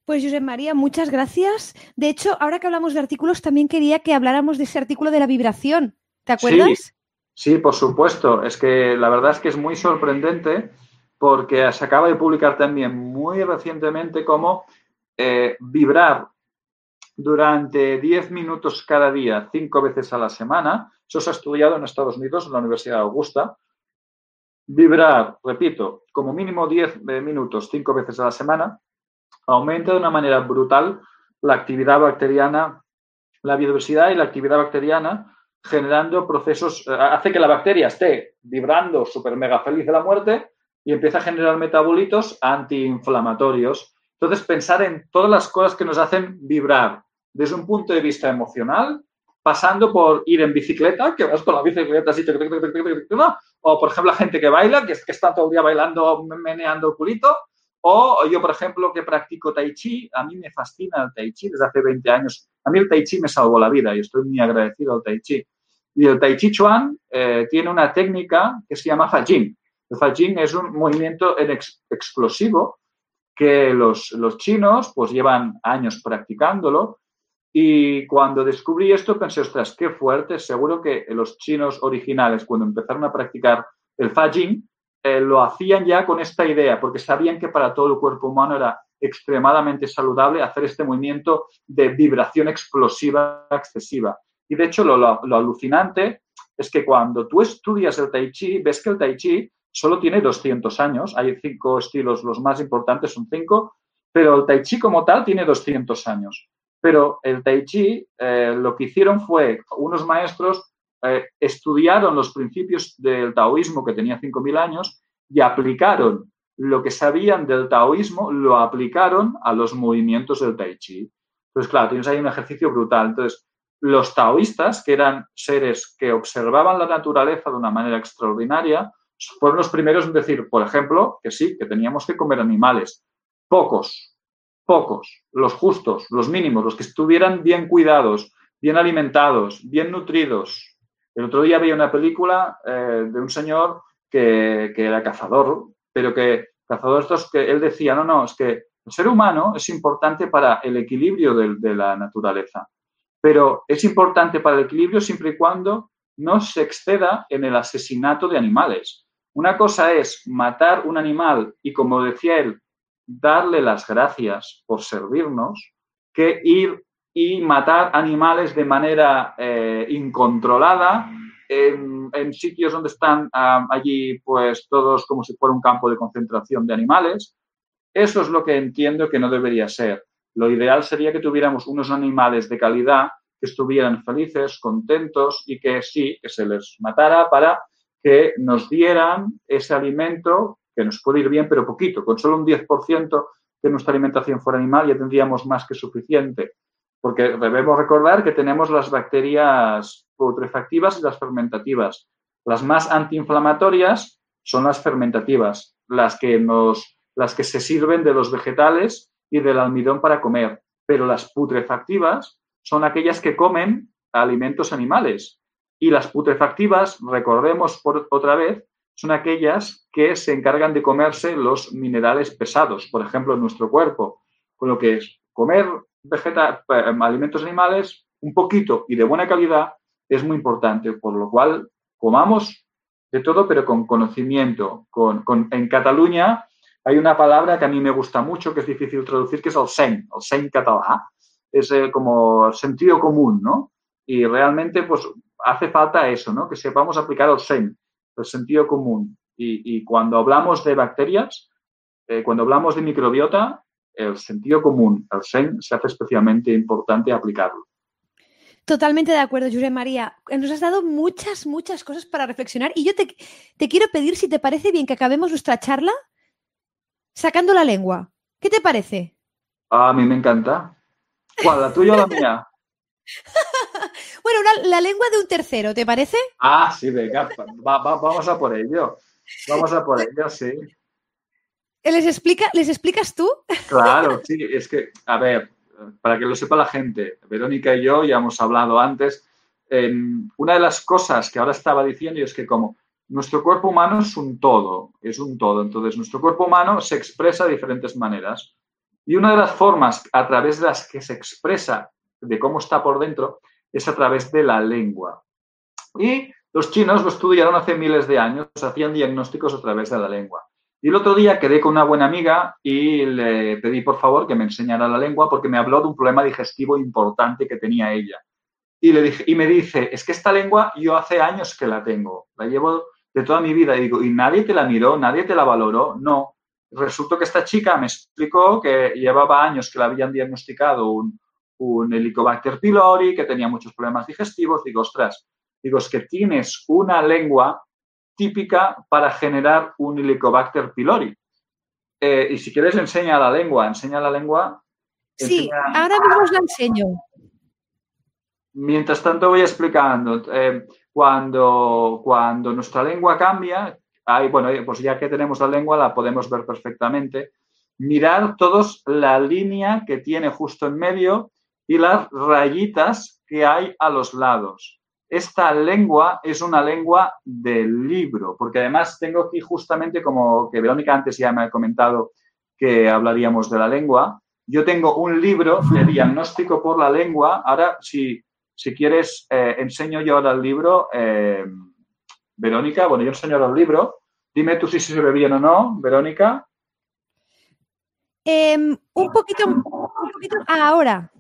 Pues José María, muchas gracias. De hecho, ahora que hablamos de artículos, también quería que habláramos de ese artículo de la vibración. ¿Te acuerdas? Sí, por supuesto. Es que la verdad es que es muy sorprendente porque se acaba de publicar también muy recientemente cómo eh, vibrar durante 10 minutos cada día, cinco veces a la semana. Eso se ha estudiado en Estados Unidos, en la Universidad de Augusta. Vibrar, repito, como mínimo 10 minutos, cinco veces a la semana, aumenta de una manera brutal la actividad bacteriana, la biodiversidad y la actividad bacteriana, generando procesos, eh, hace que la bacteria esté vibrando súper mega feliz de la muerte y empieza a generar metabolitos antiinflamatorios. Entonces, pensar en todas las cosas que nos hacen vibrar, desde un punto de vista emocional, pasando por ir en bicicleta, que vas con la bicicleta así, o por ejemplo la gente que baila, que, está todo el día bailando, meneando el culito, O yo, por ejemplo, que practico Tai Chi, a mí me fascina el Tai Chi desde hace 20 años. A mí el Tai Chi me salvó la vida y estoy muy agradecido al Tai Chi. Y el Tai Chi Chuan eh, tiene una técnica que se llama Fa Jing. El Fa Jing es un movimiento explosivo que los, los chinos pues llevan años practicándolo y cuando descubrí esto pensé, ostras, qué fuerte, seguro que los chinos originales cuando empezaron a practicar el Fa Jing eh, lo hacían ya con esta idea, porque sabían que para todo el cuerpo humano era extremadamente saludable hacer este movimiento de vibración explosiva excesiva. Y de hecho, lo, lo, alucinante es que cuando tú estudias el Tai Chi, ves que el Tai Chi solo tiene 200 años. Hay cinco estilos, los más importantes son cinco, pero el Tai Chi como tal tiene 200 años. Pero el Tai Chi eh, lo que hicieron fue, unos maestros eh, estudiaron los principios del taoísmo que tenía 5.000 años y aplicaron lo que sabían del taoísmo, lo aplicaron a los movimientos del tai chi. Entonces, claro, tienes ahí un ejercicio brutal. Entonces, los taoístas, que eran seres que observaban la naturaleza de una manera extraordinaria, fueron los primeros en decir, por ejemplo, que sí, que teníamos que comer animales. Pocos, pocos, los justos, los mínimos, los que estuvieran bien cuidados, bien alimentados, bien nutridos, el otro día veía una película eh, de un señor que, era cazador, pero que cazador estos que él decía, no, no, es que el ser humano es importante para el equilibrio de, la naturaleza, pero es importante para el equilibrio siempre y cuando no se exceda en el asesinato de animales. Una cosa es matar un animal y, como decía él, darle las gracias por servirnos, que ir y matar animales de manera eh, incontrolada en, sitios donde están allí pues todos como si fuera un campo de concentración de animales. Eso es lo que entiendo que no debería ser. Lo ideal sería que tuviéramos unos animales de calidad que estuvieran felices, contentos y que sí, que se les matara para que nos dieran ese alimento nos puede ir bien, pero poquito. Con solo un 10% de nuestra alimentación fuera animal ya tendríamos más que suficiente porque debemos recordar que tenemos las bacterias putrefactivas y las fermentativas. Las más antiinflamatorias son las fermentativas, las que, nos, las que se sirven de los vegetales y del almidón para comer, pero las putrefactivas son aquellas que comen alimentos animales. Y las putrefactivas, recordemos por otra vez, son aquellas que se encargan de comerse los minerales pesados, por ejemplo, en nuestro cuerpo. Con lo que es comer vegeta, alimentos animales, un poquito y de buena calidad, es muy importante, por lo cual comamos de todo, pero con conocimiento. Con, en Cataluña hay una palabra que a mí me gusta mucho, que es difícil traducir, que es el sen, el sen catalá. Es eh, como sentido común, ¿no? Y realmente, pues, hace falta eso, ¿no? Que sepamos aplicar el sen, el sentido común. Y, cuando hablamos de bacterias, eh, cuando hablamos de microbiota, el sentido común, el SEN, se hace especialmente importante aplicarlo. Totalmente de acuerdo, Jure María. Nos has dado muchas, muchas cosas para reflexionar y yo te, te, quiero pedir si te parece bien que acabemos nuestra charla sacando la lengua. ¿Qué te parece? A mí me encanta. ¿Cuál, la tuya o la mía? bueno, la lengua de un tercero, ¿te parece? Ah, sí, venga, vamos a por ello. Vamos a por ello, sí. ¿Les, explica, ¿Les explicas tú? Claro, sí, es que, a ver, para que lo sepa la gente, Verónica y yo ya hemos hablado antes, una de las cosas que ahora estaba diciendo es que como nuestro cuerpo humano es un todo, es un todo, entonces nuestro cuerpo humano se expresa de diferentes maneras. Y una de las formas a través de las que se expresa de cómo está por dentro es a través de la lengua. Y los chinos lo estudiaron hace miles de años, hacían diagnósticos a través de la lengua. Y el otro día quedé con una buena amiga y le pedí por favor que me enseñara la lengua porque me habló de un problema digestivo importante que tenía ella. Y, le dije, y me dice, es que esta lengua yo hace años que la tengo, la llevo de toda mi vida. Y digo, ¿y nadie te la miró? ¿Nadie te la valoró? No. Resultó que esta chica me explicó que llevaba años que le habían diagnosticado un, un Helicobacter pylori, que tenía muchos problemas digestivos. Digo, ostras, digo, es que tienes una lengua típica para generar un Helicobacter pylori. Eh, y si quieres, enseña la lengua, enseña la lengua. Sí, ahora mismo os la enseño. Mientras tanto voy explicando. Eh, cuando, cuando nuestra lengua cambia, hay, bueno, pues ya que tenemos la lengua la podemos ver perfectamente. mirar todos la línea que tiene justo en medio y las rayitas que hay a los lados. Esta lengua es una lengua del libro, porque además tengo aquí justamente, como que Verónica antes ya me ha comentado que hablaríamos de la lengua, yo tengo un libro de diagnóstico por la lengua. Ahora, si, si quieres, eh, enseño yo ahora el libro. Eh, Verónica, bueno, yo enseño ahora el libro. Dime tú si se ve bien o no, Verónica. Em, un poquito, un poquito ahora.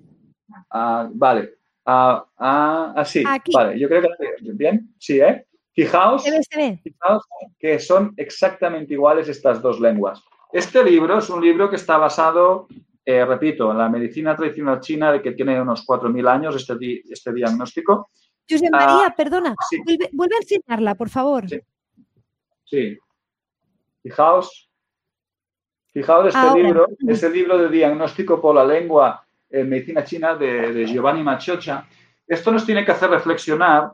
Ah, vale. Ah, ah, así. Vale, yo creo que bien. Sí, ¿eh? Fijaos, fijaos que son exactamente iguales estas dos lenguas. Este libro es un libro que está basado eh, repito, en la medicina tradicional china, de que tiene unos 4.000 años este, este diagnóstico. José María, ah, perdona, vuelve, a enseñarla, por favor. Sí. Fijaos, fijaos este libro, este libro de diagnóstico por la lengua en medicina china de, Giovanni Machocha. Esto nos tiene que hacer reflexionar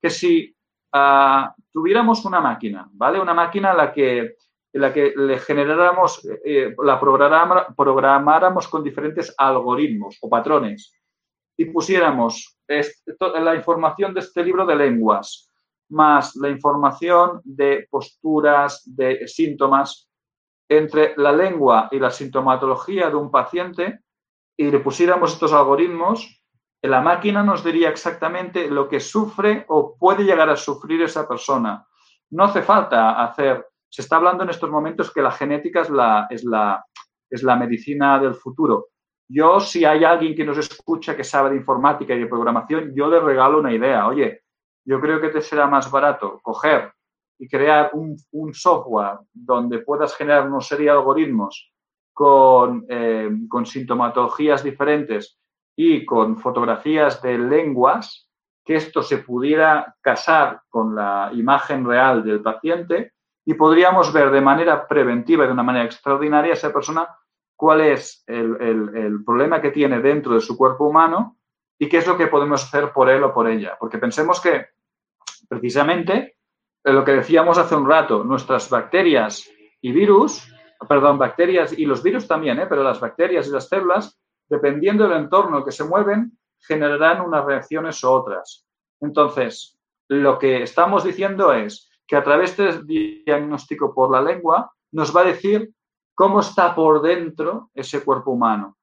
que si ah, tuviéramos una máquina, ¿vale? Una máquina a la que en la que le generáramos, eh, la programáramos con diferentes algoritmos o patrones y pusiéramos la información de este libro de lenguas más la información de posturas, de síntomas, entre la lengua y la sintomatología de un paciente y le pusiéramos estos algoritmos, la máquina nos diría exactamente lo que sufre o puede llegar a sufrir esa persona. No hace falta hacer se está hablando en estos momentos que la genética es la, es la, es la medicina del futuro. Yo, si hay alguien que nos escucha que sabe de informática y de programación, yo le regalo una idea. Oye, yo creo que te será más barato coger y crear un, software donde puedas generar una serie de algoritmos con, eh, con sintomatologías diferentes y con fotografías de lenguas, que esto se pudiera casar con la imagen real del paciente y podríamos ver de manera preventiva y de una manera extraordinaria a esa persona cuál es el, problema que tiene dentro de su cuerpo humano y qué es lo que podemos hacer por él o por ella. Porque pensemos que precisamente eh, lo que decíamos hace un rato, nuestras bacterias y virus, perdón, bacterias y los virus también, ¿eh? pero las bacterias y las células, dependiendo del entorno que se mueven, generarán unas reacciones u otras. Entonces, lo que estamos diciendo es, que a través del diagnóstico por la lengua nos va a decir cómo está por dentro ese cuerpo humano,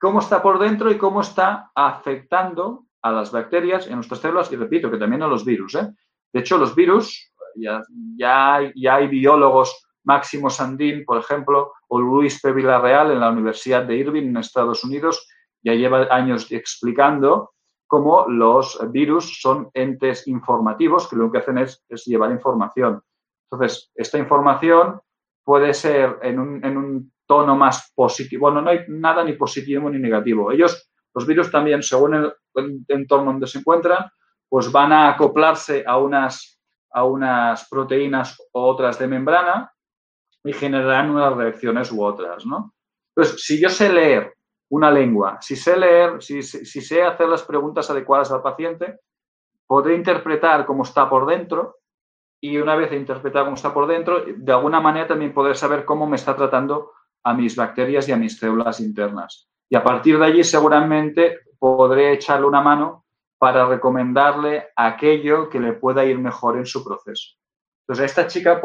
cómo está por dentro y cómo está afectando a las bacterias en nuestras células y repito que también a los virus. ¿eh? De hecho, los virus, ya, ya, ya hay biólogos, Máximo Sandín, por ejemplo, o Luis P. Villarreal en la Universidad de Irving en Estados Unidos, ya lleva años explicando como los virus son entes informativos que lo que hacen es, llevar información. Entonces, esta información puede ser en un, tono más positivo. Bueno, no hay nada ni positivo ni negativo. Ellos, los virus también, según el, entorno donde se encuentran, pues van a acoplarse a unas, a unas proteínas u otras de membrana y generarán unas reacciones u otras, ¿no? Entonces, si yo sé leer una lengua. Si sé leer, si, sé hacer las preguntas adecuadas al paciente, podré interpretar cómo está por dentro y una vez interpretado cómo está por dentro, de alguna manera también podré saber cómo me está tratando a mis bacterias y a mis células internas. Y a partir de allí seguramente podré echarle una mano para recomendarle aquello que le pueda ir mejor en su proceso. Entonces, esta chica,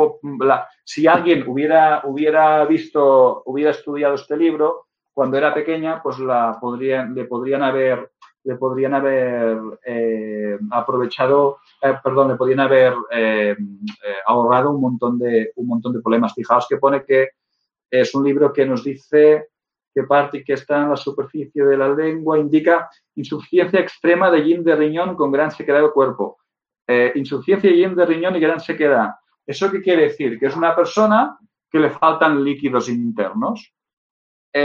si alguien hubiera, hubiera visto, hubiera estudiado este libro, cuando era pequeña, pues la podrían, le podrían haber, le podrían haber eh, aprovechado, eh, perdón, le podrían haber eh, ahorrado un montón, de, un montón de problemas. Fijaos que pone que es un libro que nos dice que parte que está en la superficie de la lengua indica insuficiencia extrema de yin de riñón con gran sequedad del cuerpo. Insuficiencia de yin de riñón y gran sequedad. ¿Eso qué quiere decir? Que es una persona que le faltan líquidos internos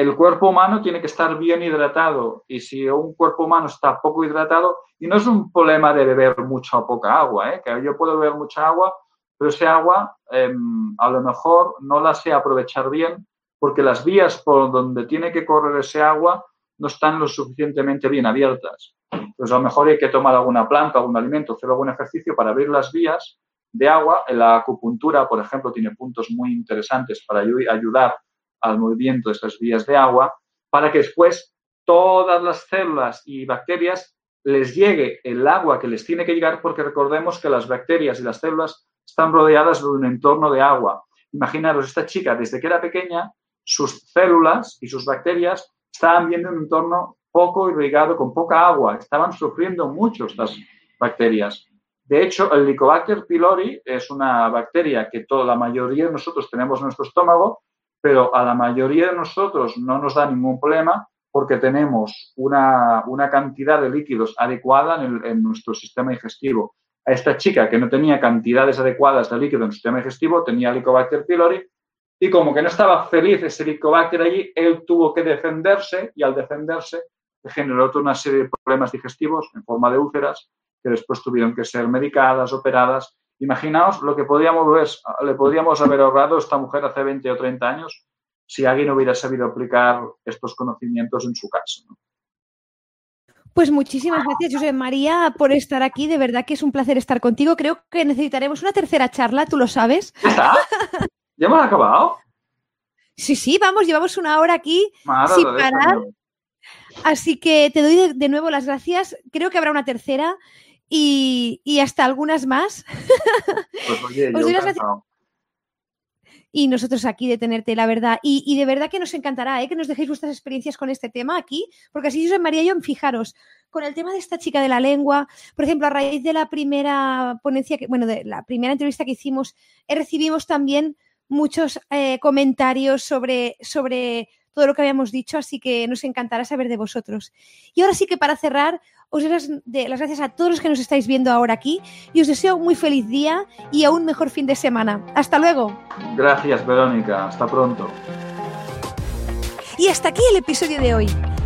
el cuerpo humano tiene que estar bien hidratado y si un cuerpo humano está poco hidratado, y no es un problema de beber mucha o poca agua, ¿eh? que yo puedo beber mucha agua, pero ese agua em, a lo mejor no la sé aprovechar bien porque las vías por donde tiene que correr ese agua no están lo suficientemente bien abiertas. Entonces a lo mejor hay que tomar alguna planta, algún alimento, hacer algún ejercicio para abrir las vías de agua. La acupuntura, por ejemplo, tiene puntos muy interesantes para ayudar al movimiento de estas vías de agua para que después todas las células y bacterias les llegue el agua que les tiene que llegar porque recordemos que las bacterias y las células están rodeadas de un entorno de agua. Imaginaros, esta chica desde que era pequeña, sus células y sus bacterias estaban viendo un entorno poco irrigado, con poca agua, estaban sufriendo mucho estas bacterias. De hecho, el Helicobacter pylori es una bacteria que toda la mayoría de nosotros tenemos en nuestro estómago, pero a la mayoría de nosotros no nos da ningún problema porque tenemos una, cantidad de líquidos adecuada en, nuestro sistema digestivo. A esta chica que no tenía cantidades adecuadas de líquido en el sistema digestivo, tenía Helicobacter pylori, y como que no estaba feliz ese Helicobacter allí, él tuvo que defenderse y al defenderse generó toda una serie de problemas digestivos en forma de úlceras que después tuvieron que ser medicadas, operadas. Imaginaos lo que podríamos, le podríamos haber ahorrado a esta mujer hace 20 o 30 años si alguien hubiera sabido aplicar estos conocimientos en su caso. Pues muchísimas gracias, José María, por estar aquí. De verdad que es un placer estar contigo. Creo que necesitaremos una tercera charla, tú lo sabes. ¿Ya está? ¿Ya hemos acabado? Sí, sí, vamos, llevamos una hora aquí sin parar. Así que te doy de, nuevo las gracias. Creo que habrá una tercera y, hasta algunas más. Pues oye, y nosotros aquí de tenerte, la verdad. Y, de verdad que nos encantará ¿eh? que nos dejéis vuestras experiencias con este tema aquí, porque así José María y yo, fijaros, con el tema de esta chica de la lengua, por ejemplo, a raíz de la primera ponencia, que, bueno, de la primera entrevista que hicimos, eh, recibimos también muchos eh, comentarios sobre, sobre todo lo que habíamos dicho, así que nos encantará saber de vosotros. Y ahora sí que para cerrar, os doy las, gracias a todos los que nos estáis viendo ahora aquí y os deseo un muy feliz día y a un mejor fin de semana. Hasta luego. Gracias, Verónica. Hasta pronto. Y hasta aquí el episodio de hoy.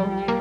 Chicago.